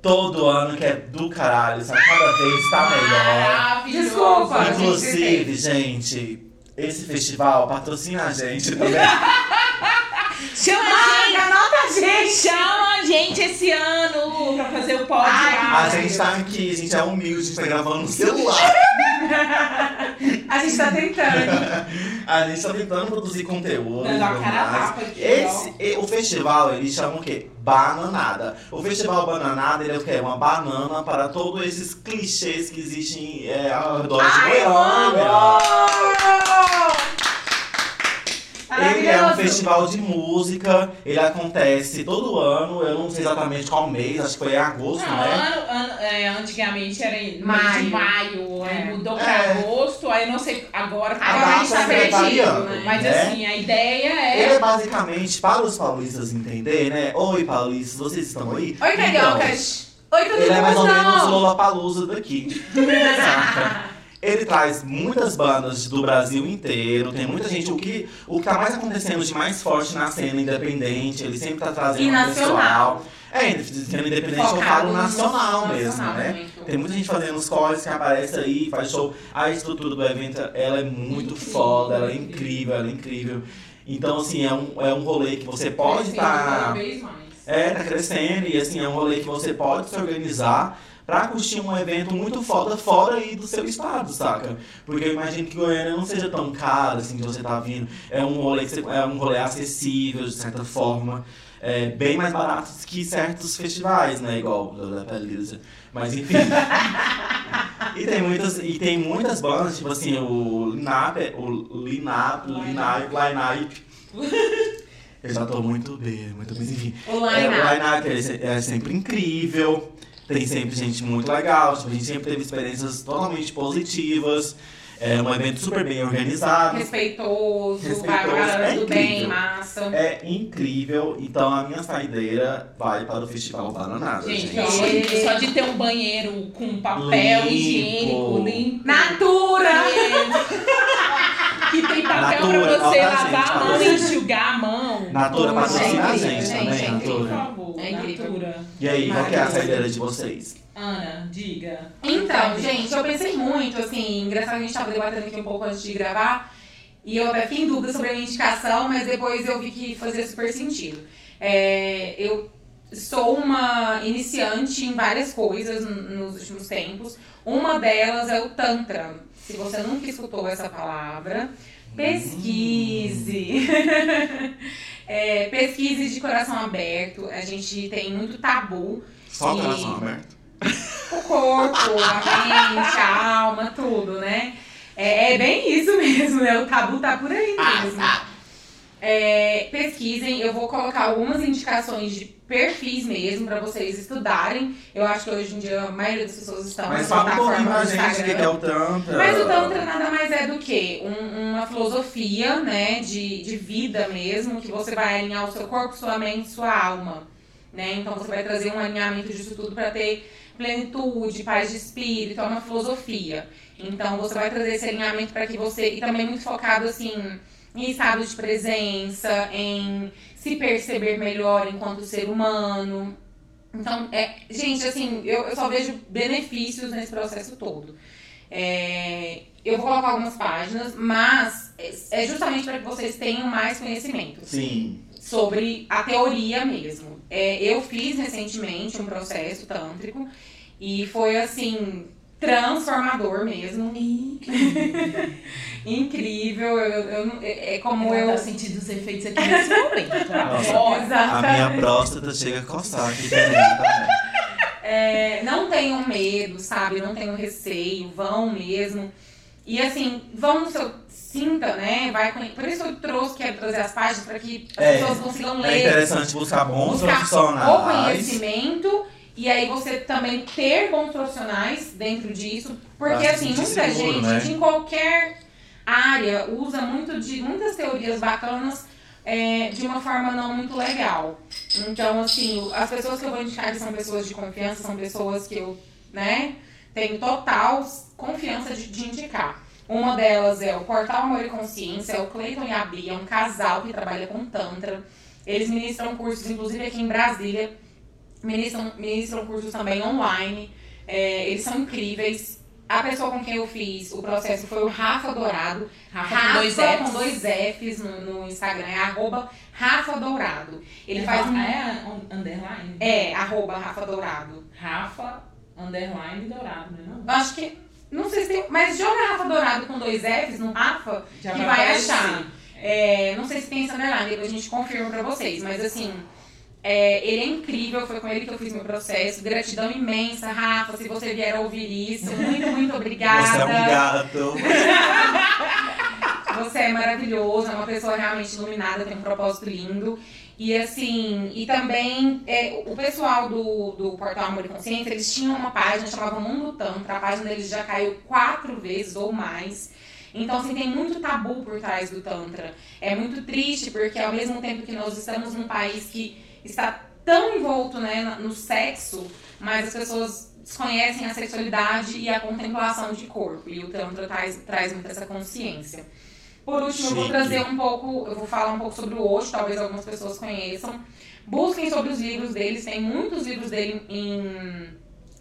Speaker 2: todo ano, que é do caralho, sabe? Cada vez tá melhor.
Speaker 3: Desculpa, gente.
Speaker 2: Inclusive, gente, esse festival patrocina a gente também.
Speaker 1: Chama a
Speaker 3: anota a gente.
Speaker 1: Chama a gente esse ano pra fazer o lá.
Speaker 2: A gente tá aqui, a gente é humilde, a gente tá gravando no celular.
Speaker 3: A gente tá tentando.
Speaker 2: A gente tá tentando produzir conteúdo.
Speaker 1: Dando a cara aqui,
Speaker 2: Esse, e- o festival, eles chamam o quê? Bananada. O festival Bananada, ele é o quê? Uma banana para todos esses clichês que existem é, ao redor de
Speaker 3: Ai,
Speaker 2: Goiânia.
Speaker 3: amo!
Speaker 2: Ele é um um festival de música. Ele acontece todo ano, eu não sei exatamente qual mês, acho que foi em agosto,
Speaker 1: Não,
Speaker 2: né?
Speaker 1: ano, ano- é, antigamente era em
Speaker 3: Maio.
Speaker 1: de maio, aí
Speaker 3: É.
Speaker 1: mudou pra
Speaker 2: É.
Speaker 1: agosto, aí não sei agora.
Speaker 2: A
Speaker 3: Agora a gente tá
Speaker 2: vai
Speaker 3: perdido,
Speaker 2: variando,
Speaker 3: né?
Speaker 1: Mas
Speaker 2: né?
Speaker 1: assim, a ideia
Speaker 2: Ele
Speaker 1: é.
Speaker 2: é basicamente, para os paulistas entenderem, né? Oi, paulistas, vocês estão aí?
Speaker 3: Oi,
Speaker 2: Então,
Speaker 3: cariocas! Oi, tudo
Speaker 2: Ele é mais ou menos o Lollapalooza daqui. Saca? Ele traz muitas bandas do Brasil inteiro, tem muita gente. O que, o que tá mais acontecendo de mais forte na cena independente, ele sempre tá trazendo
Speaker 3: E
Speaker 2: um
Speaker 3: nacional.
Speaker 2: pessoal. É, cena independente eu
Speaker 3: Focado
Speaker 2: falo
Speaker 3: no
Speaker 2: nacional
Speaker 3: nacional
Speaker 2: mesmo, né?
Speaker 3: muito.
Speaker 2: Tem muita gente fazendo os corres que aparece aí, faz show. A estrutura do evento, ela é muito
Speaker 1: Incrível,
Speaker 2: foda, ela é
Speaker 1: incrível.
Speaker 2: ela é incrível. Então, assim, é um, é um rolê que você pode estar.
Speaker 1: mais.
Speaker 2: É, tá crescendo e assim, é um rolê que você pode se organizar pra curtir um evento muito foda fora aí do seu estado, saca? Porque eu imagino que Goiânia não seja tão caro assim que você tá vindo. É um rolê, é um rolê acessível, de certa forma. É bem mais barato que certos festivais, né? Igual o da Pelisa. Mas enfim. e, tem muitas, e tem muitas bandas, tipo assim, o Linap, o Linap, Linap, Linap. Eu já tô muito bem, muito bem, enfim.
Speaker 3: O
Speaker 2: É, o é, é sempre incrível. Tem sempre gente muito legal. Tipo, a gente sempre teve experiências totalmente positivas. É um evento super bem organizado.
Speaker 3: Respeitoso,
Speaker 2: Respeitoso, é
Speaker 3: do bem, massa.
Speaker 2: É incrível. Então a minha saideira vai para o Festival Bananada,
Speaker 1: Gente,
Speaker 2: gente.
Speaker 1: ó, só de ter um banheiro com papel
Speaker 2: Limpo.
Speaker 1: higiênico limpo.
Speaker 3: Natura!
Speaker 1: Que tem papel
Speaker 2: Natura,
Speaker 1: pra você lavar a mão e enxugar a mão.
Speaker 2: Natura patrocina
Speaker 1: é
Speaker 2: a gente também,
Speaker 1: é incrível, Por
Speaker 2: Natura.
Speaker 1: favor,
Speaker 3: É incrível.
Speaker 1: Natura.
Speaker 2: E aí, qual que é a saideira de vocês?
Speaker 1: Ana, diga.
Speaker 3: Então, gente, eu pensei muito, assim, engraçado que a gente tava debatendo aqui um pouco antes de gravar, e eu até fiquei em dúvida sobre a minha indicação, mas depois eu vi que fazia super sentido. É, eu sou uma iniciante em várias coisas nos últimos tempos. Uma delas é o Tantra. Se você nunca escutou essa palavra, pesquise. É, pesquise de coração aberto. A gente tem muito tabu
Speaker 2: Só o
Speaker 3: E-
Speaker 2: coração aberto.
Speaker 3: o corpo, a mente, a alma, tudo, né? É, é bem isso mesmo, né? O tabu tá por aí mesmo. É, pesquisem, eu vou colocar algumas indicações de perfis mesmo pra vocês estudarem. Eu acho que hoje em dia a maioria das pessoas estão
Speaker 2: Mas fala um pouquinho pra gente o que é o Tantra.
Speaker 3: Mas o Tantra nada mais é do que um- uma filosofia, né, de, de vida mesmo, que você vai alinhar o seu corpo, sua mente, sua alma, né? Então você vai trazer um alinhamento disso tudo para ter plenitude, paz de espírito, é uma filosofia. Então você vai trazer esse alinhamento para que você e também muito focado assim em estado de presença, em se perceber melhor enquanto ser humano. Então, é, gente, assim, eu, eu só vejo benefícios nesse processo todo. É, eu vou colocar algumas páginas, mas é é justamente para que vocês tenham mais conhecimento
Speaker 2: Sim.
Speaker 3: sobre a teoria mesmo. É, eu fiz recentemente um processo tântrico e foi assim transformador mesmo, incrível. Eu, eu, é, é como
Speaker 1: Ela
Speaker 3: eu
Speaker 1: tá sentindo os efeitos aqui nesse momento.
Speaker 2: Nossa.
Speaker 1: Agora.
Speaker 2: A
Speaker 3: Exato.
Speaker 2: minha próstata chega a coçar aqui também. tá?
Speaker 3: É, não tenham medo, sabe? Não tenham receio, vão mesmo. E assim, vão no seu. Sinta, né? Vai conhe- Por isso eu trouxe, quero trazer as páginas para que as
Speaker 2: É,
Speaker 3: pessoas consigam
Speaker 2: É
Speaker 3: ler.
Speaker 2: interessante buscar bons
Speaker 3: buscar o
Speaker 2: profissionais.
Speaker 3: conhecimento e aí você também ter bons profissionais dentro disso. Porque
Speaker 2: se
Speaker 3: assim, muita
Speaker 2: seguro,
Speaker 3: gente
Speaker 2: né?
Speaker 3: de qualquer área usa muito de muitas teorias bacanas é, de uma forma não muito legal. Então, assim, as pessoas que eu vou indicar que são pessoas de confiança, são pessoas que eu, né, tenho total confiança de, de indicar. Uma delas é o Portal Amor e Consciência, é o Cleiton e a Bia, é um casal que trabalha com Tantra. Eles ministram cursos, inclusive aqui em Brasília, ministram, ministram cursos também online. É, eles são incríveis. A pessoa com quem eu fiz o processo foi o Rafa Dourado.
Speaker 1: Rafa com dois
Speaker 3: Rafa
Speaker 1: Fs.
Speaker 3: com dois Fs no, no Instagram, é arroba Rafa Dourado. Ele faz um.
Speaker 1: É um underline?
Speaker 3: É, arroba Rafa Dourado.
Speaker 1: Rafa, underline dourado, né? Não?
Speaker 3: Acho que. Não sei se tem. Mas joga Rafa Dourado com dois Fs no Rafa,
Speaker 1: Já
Speaker 3: que vai
Speaker 1: aparecer.
Speaker 3: achar. É, não sei se tem esse underline, depois a gente confirma pra vocês. Mas assim, é, ele é incrível, foi com ele que eu fiz meu processo. Gratidão imensa, Rafa, se você vier ouvir isso. Muito, muito obrigada.
Speaker 2: Você é um gato.
Speaker 3: Você é maravilhoso, é uma pessoa realmente iluminada, tem um propósito lindo. E assim, e também é, o pessoal do, do Portal Amor e Consciência, eles tinham uma página chamada Mundo Tantra, a página deles já caiu quatro vezes ou mais. Então, assim, tem muito tabu por trás do Tantra. É muito triste, porque ao mesmo tempo que nós estamos num país que está tão envolto né, no sexo, mas as pessoas desconhecem a sexualidade e a contemplação de corpo. E o Tantra traz, traz muito essa consciência. Por último, eu vou
Speaker 2: Chique.
Speaker 3: trazer um pouco, eu vou falar um pouco sobre o Osho, talvez algumas pessoas conheçam. Busquem sobre os livros deles, tem muitos livros dele em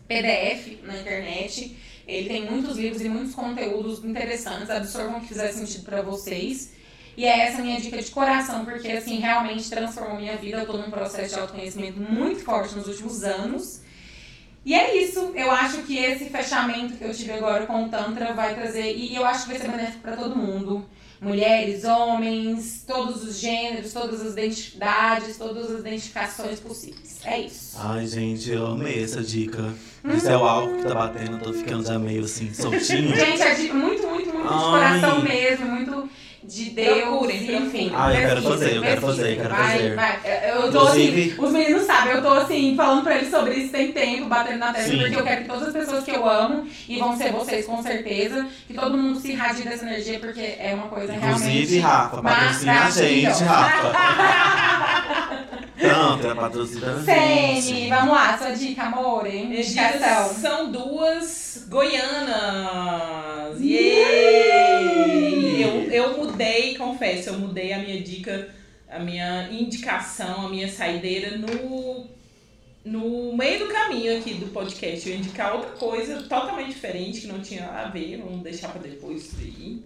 Speaker 3: PDF na internet. Ele tem muitos livros e muitos conteúdos interessantes, absorvam o que fizer sentido pra vocês. E é essa a minha dica de coração, porque assim, realmente transformou minha vida. Eu tô num processo de autoconhecimento muito forte nos últimos anos. E é isso. Eu acho que esse fechamento que eu tive agora com o Tantra vai trazer. E eu acho que vai ser benéfico pra todo mundo. Mulheres, homens, todos os gêneros, todas as identidades, todas as identificações possíveis. É isso.
Speaker 2: Ai, gente, eu amei essa dica. Esse é o álcool que tá batendo, eu tô ficando já meio assim, soltinho.
Speaker 3: Gente, é de muito, muito, muito de
Speaker 2: Ai.
Speaker 3: coração mesmo, muito de Deus,
Speaker 1: Procurem,
Speaker 3: enfim.
Speaker 2: Ah, eu quero fazer, eu quero fazer, eu quero
Speaker 3: vai,
Speaker 2: fazer.
Speaker 3: Vai. Eu tô
Speaker 2: Inclusive-
Speaker 3: assim, os meninos sabem, eu tô assim, falando pra eles sobre isso tem tempo, batendo na testa, porque eu quero que todas as pessoas que eu amo, e vão ser vocês com certeza, que todo mundo se irradie dessa energia, porque é uma coisa
Speaker 2: Inclusive,
Speaker 3: realmente...
Speaker 2: Rafa, patrocina a gente,
Speaker 3: maravilhosa.
Speaker 2: Rafa. Tantra, patrocina a
Speaker 3: Sene,
Speaker 2: gente.
Speaker 3: vamos lá, sua dica, amor, Indicação.
Speaker 1: são duas goianas. Yay! Eu, eu mudei, confesso, eu mudei a minha dica, a minha indicação, a minha saideira no, no meio do caminho aqui do podcast. Eu ia indicar outra coisa totalmente diferente, que não tinha nada a ver, vamos deixar pra depois isso aí.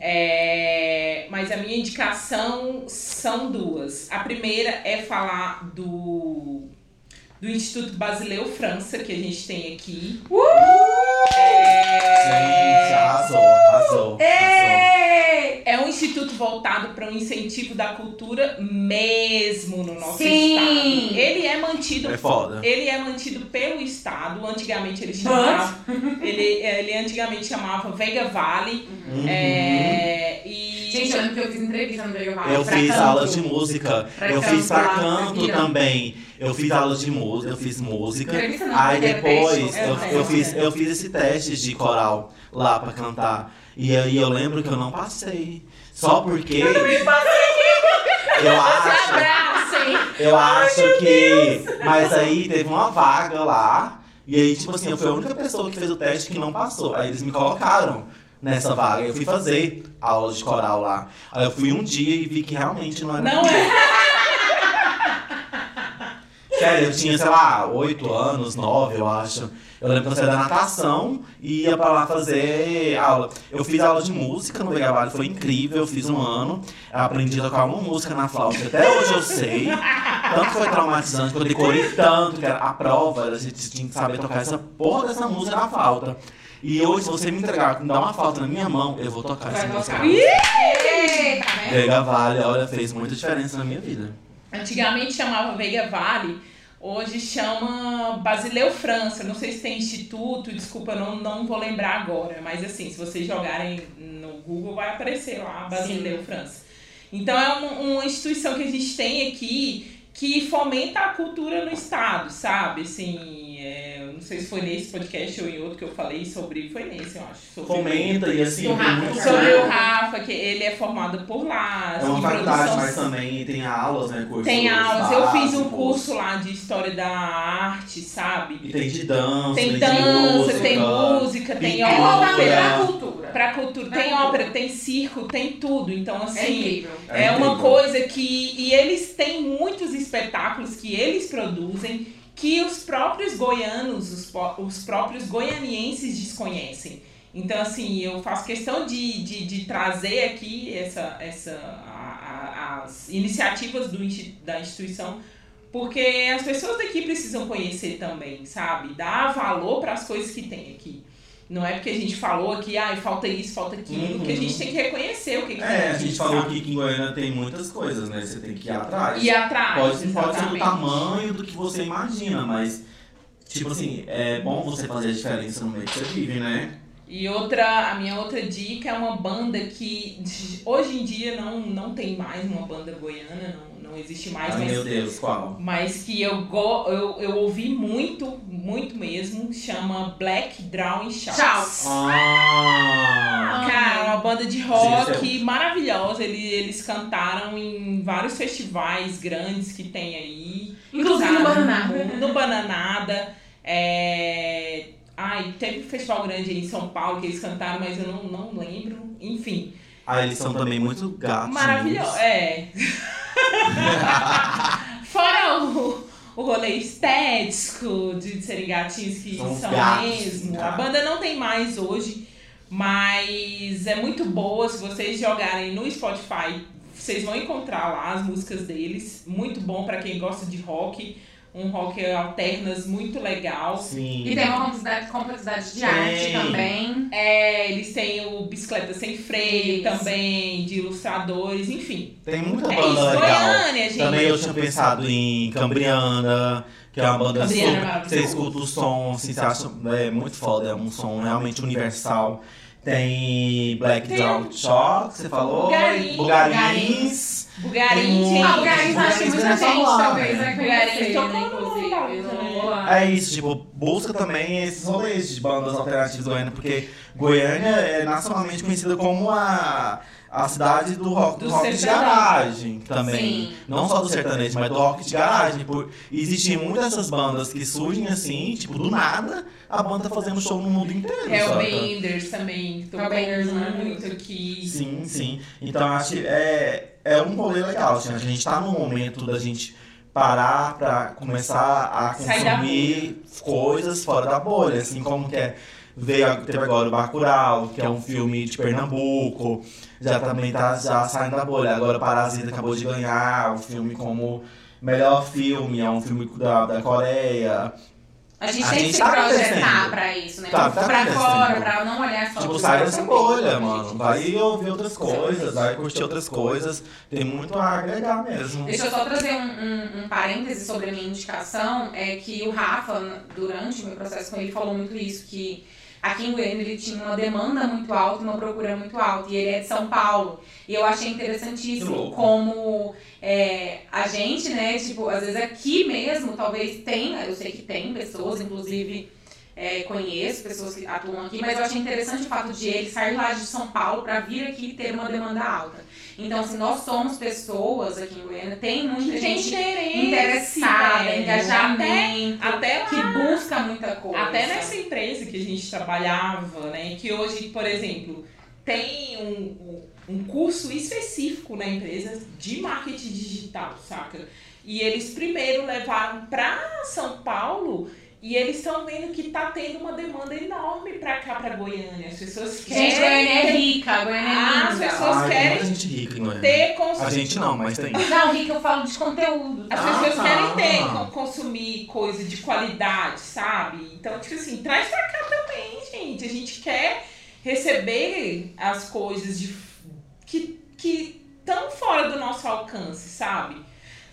Speaker 1: É, mas a minha indicação são duas. A primeira é falar do, do Instituto Basileu França, que a gente tem aqui.
Speaker 2: Gente, arrasou, arrasou. arrasou.
Speaker 3: Ei!
Speaker 1: É um instituto voltado para o incentivo da cultura mesmo no nosso
Speaker 3: Sim.
Speaker 1: estado. Ele é mantido
Speaker 2: É foda.
Speaker 1: Ele é mantido pelo Estado. Antigamente ele chamava. ele, ele antigamente chamava Vega Vale.
Speaker 2: Uhum.
Speaker 1: É, e
Speaker 3: Gente, eu lembro que eu fiz entrevista no.
Speaker 2: Eu fiz
Speaker 3: canto.
Speaker 2: aula de música,
Speaker 3: Pra
Speaker 2: eu
Speaker 3: canto
Speaker 2: fiz pra canto também. Eu fiz aula de música, eu fiz música.
Speaker 3: Entrevista não,
Speaker 2: Aí
Speaker 3: era
Speaker 2: depois eu,
Speaker 3: é,
Speaker 2: eu,
Speaker 3: é,
Speaker 2: fiz,
Speaker 3: é.
Speaker 2: eu fiz esse teste de coral lá pra cantar. E aí eu lembro que eu não passei. Só porque. Eu acho. Eu acho que. Mas aí teve uma vaga lá. E aí, tipo assim, eu fui a única pessoa que fez o teste que não passou. Aí eles me colocaram nessa vaga. Eu fui fazer aula de coral lá. Aí eu fui um dia e vi que realmente não era.
Speaker 1: Não é.
Speaker 2: Sério, eu tinha, sei lá, oito anos, nove, eu acho. Eu lembro que eu saí da natação e ia pra lá fazer aula. Eu fiz aula de música no Vega Vale, foi incrível, eu fiz um ano. Aprendi a tocar uma música na flauta, até hoje eu sei. Tanto foi traumatizante, que eu decorei tanto, que era a prova, a gente tinha que saber tocar essa porra dessa música na flauta. E hoje, se você me entregar, me dar uma flauta na minha mão, eu vou tocar essa música.
Speaker 3: vendo?
Speaker 2: Vega Vale, olha, fez muita diferença na minha vida.
Speaker 1: Antigamente chamava Veiga Vale, hoje chama Basileu França. Não sei se tem instituto, desculpa, não, não vou lembrar agora. Mas assim, se vocês jogarem no Google, vai aparecer lá Basileu França. Então é uma, uma instituição que a gente tem aqui que fomenta a cultura no estado, sabe? Assim, é, eu não sei se foi nesse podcast ou em outro que eu falei sobre. Foi nesse, eu acho. Sobre,
Speaker 2: Fomenta e assim,
Speaker 3: Rafa,
Speaker 1: sobre o Rafa, que ele é formado por lá.
Speaker 2: É uma
Speaker 1: em
Speaker 2: faculdade,
Speaker 1: produção
Speaker 2: mas também tem aulas, né? Cursos
Speaker 1: tem aulas, eu fiz um curso lá de história da arte, sabe?
Speaker 2: E tem de dança,
Speaker 1: Tem
Speaker 2: de
Speaker 1: dança,
Speaker 2: música,
Speaker 1: tem música, tem
Speaker 2: pintura.
Speaker 3: É
Speaker 1: ópera.
Speaker 3: pra cultura.
Speaker 1: Pra cultura, tem ópera, tem circo, tem tudo. Então,
Speaker 3: É
Speaker 1: assim,
Speaker 3: incrível.
Speaker 1: é,
Speaker 2: É
Speaker 1: uma coisa que. E eles têm muitos espetáculos que eles produzem que os próprios goianos, os, os próprios goianienses desconhecem. Então, assim, eu faço questão de, de, de trazer aqui essa, essa, a- a- as iniciativas do, da instituição, porque as pessoas daqui precisam conhecer também, sabe? Dar valor para as coisas que tem aqui. Não é porque a gente falou aqui, ah, falta isso, falta aquilo,
Speaker 2: Uhum.
Speaker 1: que a gente tem que reconhecer o que, que tem
Speaker 2: É, a gente falou aqui que em Goiânia tem muitas coisas, né? Você tem que ir atrás.
Speaker 1: Ir atrás.
Speaker 2: Pode, pode ser do tamanho do que você imagina, mas, tipo assim, é bom você fazer a diferença no meio que você vive, né?
Speaker 1: E outra, a minha outra dica é uma banda que hoje em dia não, não tem mais uma banda goiana, não, não existe mais.
Speaker 2: Ai,
Speaker 1: mas,
Speaker 2: meu Deus, qual?
Speaker 1: Mas que eu, go, eu, eu ouvi muito, muito mesmo, chama Black Drawing Shots.
Speaker 3: Tchau.
Speaker 2: Ah!
Speaker 1: Cara, uma banda de rock
Speaker 2: sim.
Speaker 1: maravilhosa. Eles, eles cantaram em vários festivais grandes que tem aí.
Speaker 3: Inclusive no? Bananada.
Speaker 1: No Bananada. É... Ai, teve um festival grande aí em São Paulo que eles cantaram, mas eu não, não lembro. Enfim,
Speaker 2: Ah, eles são também muito gatos.
Speaker 1: maravilhoso. É. Fora o, o rolê estético de serem gatinhos que
Speaker 2: São
Speaker 1: são,
Speaker 2: gatos,
Speaker 1: mesmo. A
Speaker 2: gatos.
Speaker 1: banda não tem mais hoje, mas é muito boa. Se vocês jogarem no Spotify, vocês vão encontrar lá as músicas deles. Muito bom pra quem gosta de rock. Um rock alternas muito legal.
Speaker 2: Sim.
Speaker 3: E tem uma complexidade, complexidade de
Speaker 2: Tem.
Speaker 3: arte também.
Speaker 1: É, eles têm o Bicicleta Sem Freio
Speaker 3: Isso.
Speaker 1: também, de ilustradores, enfim.
Speaker 2: Tem muita
Speaker 1: É
Speaker 2: banda
Speaker 1: isso,
Speaker 2: legal.
Speaker 1: Goiânia, gente.
Speaker 2: Também eu tinha pensado em Cambriana, que é uma banda
Speaker 1: Cambriana é
Speaker 2: super.
Speaker 1: maravilhoso.
Speaker 2: Você escuta o som, assim, você acha é, muito foda, é um som realmente universal. Tem Black
Speaker 1: um-
Speaker 2: Shock, você falou.
Speaker 1: Bugarins.
Speaker 2: Bugarins.
Speaker 1: Bugarim,
Speaker 2: Tem
Speaker 1: gente.
Speaker 3: Ah, o Garim, acho que muita gente talvez
Speaker 2: né?
Speaker 3: vai
Speaker 1: Bugarins
Speaker 3: conhecer,
Speaker 1: tocou
Speaker 3: né, não
Speaker 1: né?
Speaker 2: É isso, tipo, busca também esses rolês de bandas alternativas Goiânia, porque Goiânia é nacionalmente conhecida como a, a cidade do rock, do
Speaker 1: Do
Speaker 2: rock de garagem também.
Speaker 3: Sim.
Speaker 2: Não só do sertanejo, mas do rock de garagem. Por existem muitas dessas bandas que surgem assim, tipo, do nada, a banda tá fazendo show no mundo inteiro.
Speaker 1: É? Hellbenders também, que tocou
Speaker 3: Hellbenders,
Speaker 1: muito aqui.
Speaker 2: Sim, sim. Então acho que é, é um rolê legal, assim, a gente tá no momento da gente parar pra começar a consumir coisas fora da bolha, assim como que é. Veio, teve agora o Bacurau, que é um filme de Pernambuco, já também tá já saindo da bolha. Agora o Parasita acabou de ganhar o filme como melhor filme, é um filme da, da Coreia.
Speaker 3: A gente
Speaker 2: A
Speaker 3: tem que
Speaker 2: gente
Speaker 3: se
Speaker 2: tá
Speaker 3: projetar pra isso, né?
Speaker 2: Tá, tá
Speaker 3: pra fora, pra não olhar só
Speaker 2: Tipo, sai dessa bolha, mano. Vai ouvir outras coisas, vai curtir outras coisas. Tem muito a agregar mesmo.
Speaker 3: Deixa eu só trazer um, um, um parêntese sobre a minha indicação, é que o Rafa, durante o meu processo com ele, falou muito isso, que aqui em Goiânia ele tinha uma demanda muito alta e uma procura muito alta, e ele é de São Paulo. E eu achei interessantíssimo como é, a gente, né, tipo, às vezes aqui mesmo, talvez tenha, eu sei que tem pessoas, inclusive é, conheço pessoas que atuam aqui, mas eu achei interessante o fato de ele sair lá de São Paulo para vir aqui ter uma demanda alta. Então, assim, nós somos pessoas aqui em Goiânia, tem muita
Speaker 1: Que
Speaker 3: gente
Speaker 1: interesse,
Speaker 3: interessada, engajamento,
Speaker 1: Até, até
Speaker 3: que busca muita coisa.
Speaker 1: Até nessa empresa que a gente trabalhava, né? Que hoje, por exemplo, tem um, um curso específico na empresa de marketing digital, saca? E eles primeiro levaram pra São Paulo e eles estão vendo que tá tendo uma demanda enorme pra cá, pra Goiânia. As pessoas querem.
Speaker 3: Gente, Goiânia é rica, Goiânia é
Speaker 1: Ah, as pessoas
Speaker 2: Ai,
Speaker 1: querem
Speaker 2: gente rica em Goiânia.
Speaker 1: ter cons...
Speaker 2: A gente não, mas tem.
Speaker 3: Não, rica eu falo de conteúdo.
Speaker 1: As
Speaker 2: Ah,
Speaker 1: pessoas
Speaker 2: tá.
Speaker 1: querem ter, con- consumir coisa de qualidade, sabe? Então, tipo assim, traz pra cá também, gente. A gente quer receber as coisas de, que estão fora do nosso alcance, sabe?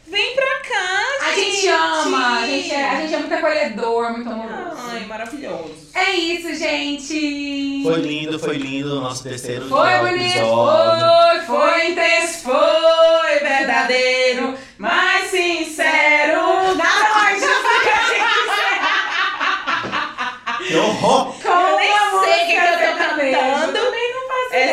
Speaker 1: Vem pra cá,
Speaker 3: A gente ama, a gente é, a gente é muito acolhedor, muito amoroso.
Speaker 1: Ai, maravilhoso.
Speaker 3: É isso, gente.
Speaker 2: Foi lindo, foi lindo o nosso terceiro
Speaker 3: Foi bonito,
Speaker 2: episódio.
Speaker 3: foi, foi intenso, foi verdadeiro, mais sincero. Nada mais justo
Speaker 2: Que horror!
Speaker 3: com
Speaker 1: Eu nem
Speaker 3: a
Speaker 1: sei o que que eu tô
Speaker 3: música sertaneja.
Speaker 1: cantando.
Speaker 3: Também não faço
Speaker 1: É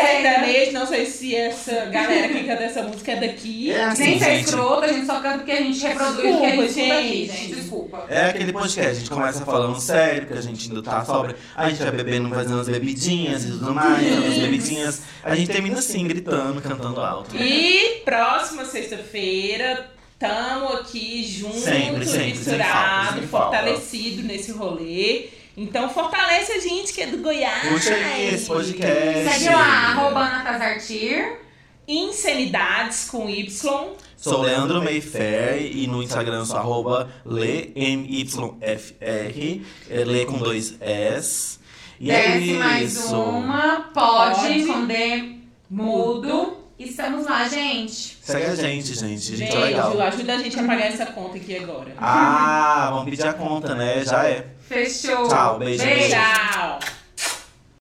Speaker 1: sertanejo, não sei se essa galera que canta essa música é daqui.
Speaker 2: É assim,
Speaker 3: Nem ser
Speaker 2: gente.
Speaker 3: escroto, a gente só canta porque a gente reproduz o que a gente escuta aqui,
Speaker 1: Desculpa,
Speaker 3: gente.
Speaker 1: gente.
Speaker 3: Desculpa.
Speaker 2: É aquele podcast, a gente começa falando sério, porque a gente ainda tá sobra, a gente vai bebendo, fazendo umas bebidinhas e tudo mais, umas bebidinhas. A gente termina assim, gritando, cantando alto.
Speaker 1: E próxima sexta-feira, tamo aqui junto,
Speaker 2: Sempre, sempre, sem
Speaker 1: misturado,
Speaker 2: falta.
Speaker 1: fortalecido nesse rolê. Então fortalece a gente que é do Goiás.
Speaker 2: Curte aí esse podcast.
Speaker 3: Segue lá, arroba Natasartir.
Speaker 1: Insanidades com Y.
Speaker 2: Sou Leandro Mayfair e no Instagram eu sou arroba LeMYFR, é Lê com dois S. E é
Speaker 3: Desce mais
Speaker 2: isso.
Speaker 3: uma, pode,
Speaker 1: Pode.
Speaker 3: com D mudo. Estamos lá, gente.
Speaker 2: Segue a gente, gente. A gente é
Speaker 1: Beijo,
Speaker 2: legal.
Speaker 1: ajuda a gente a pagar essa conta aqui agora.
Speaker 2: Ah, vamos pedir a conta, né? Já é.
Speaker 3: Fechou.
Speaker 2: Tchau,
Speaker 3: beijo,
Speaker 2: beijo.
Speaker 1: Tchau.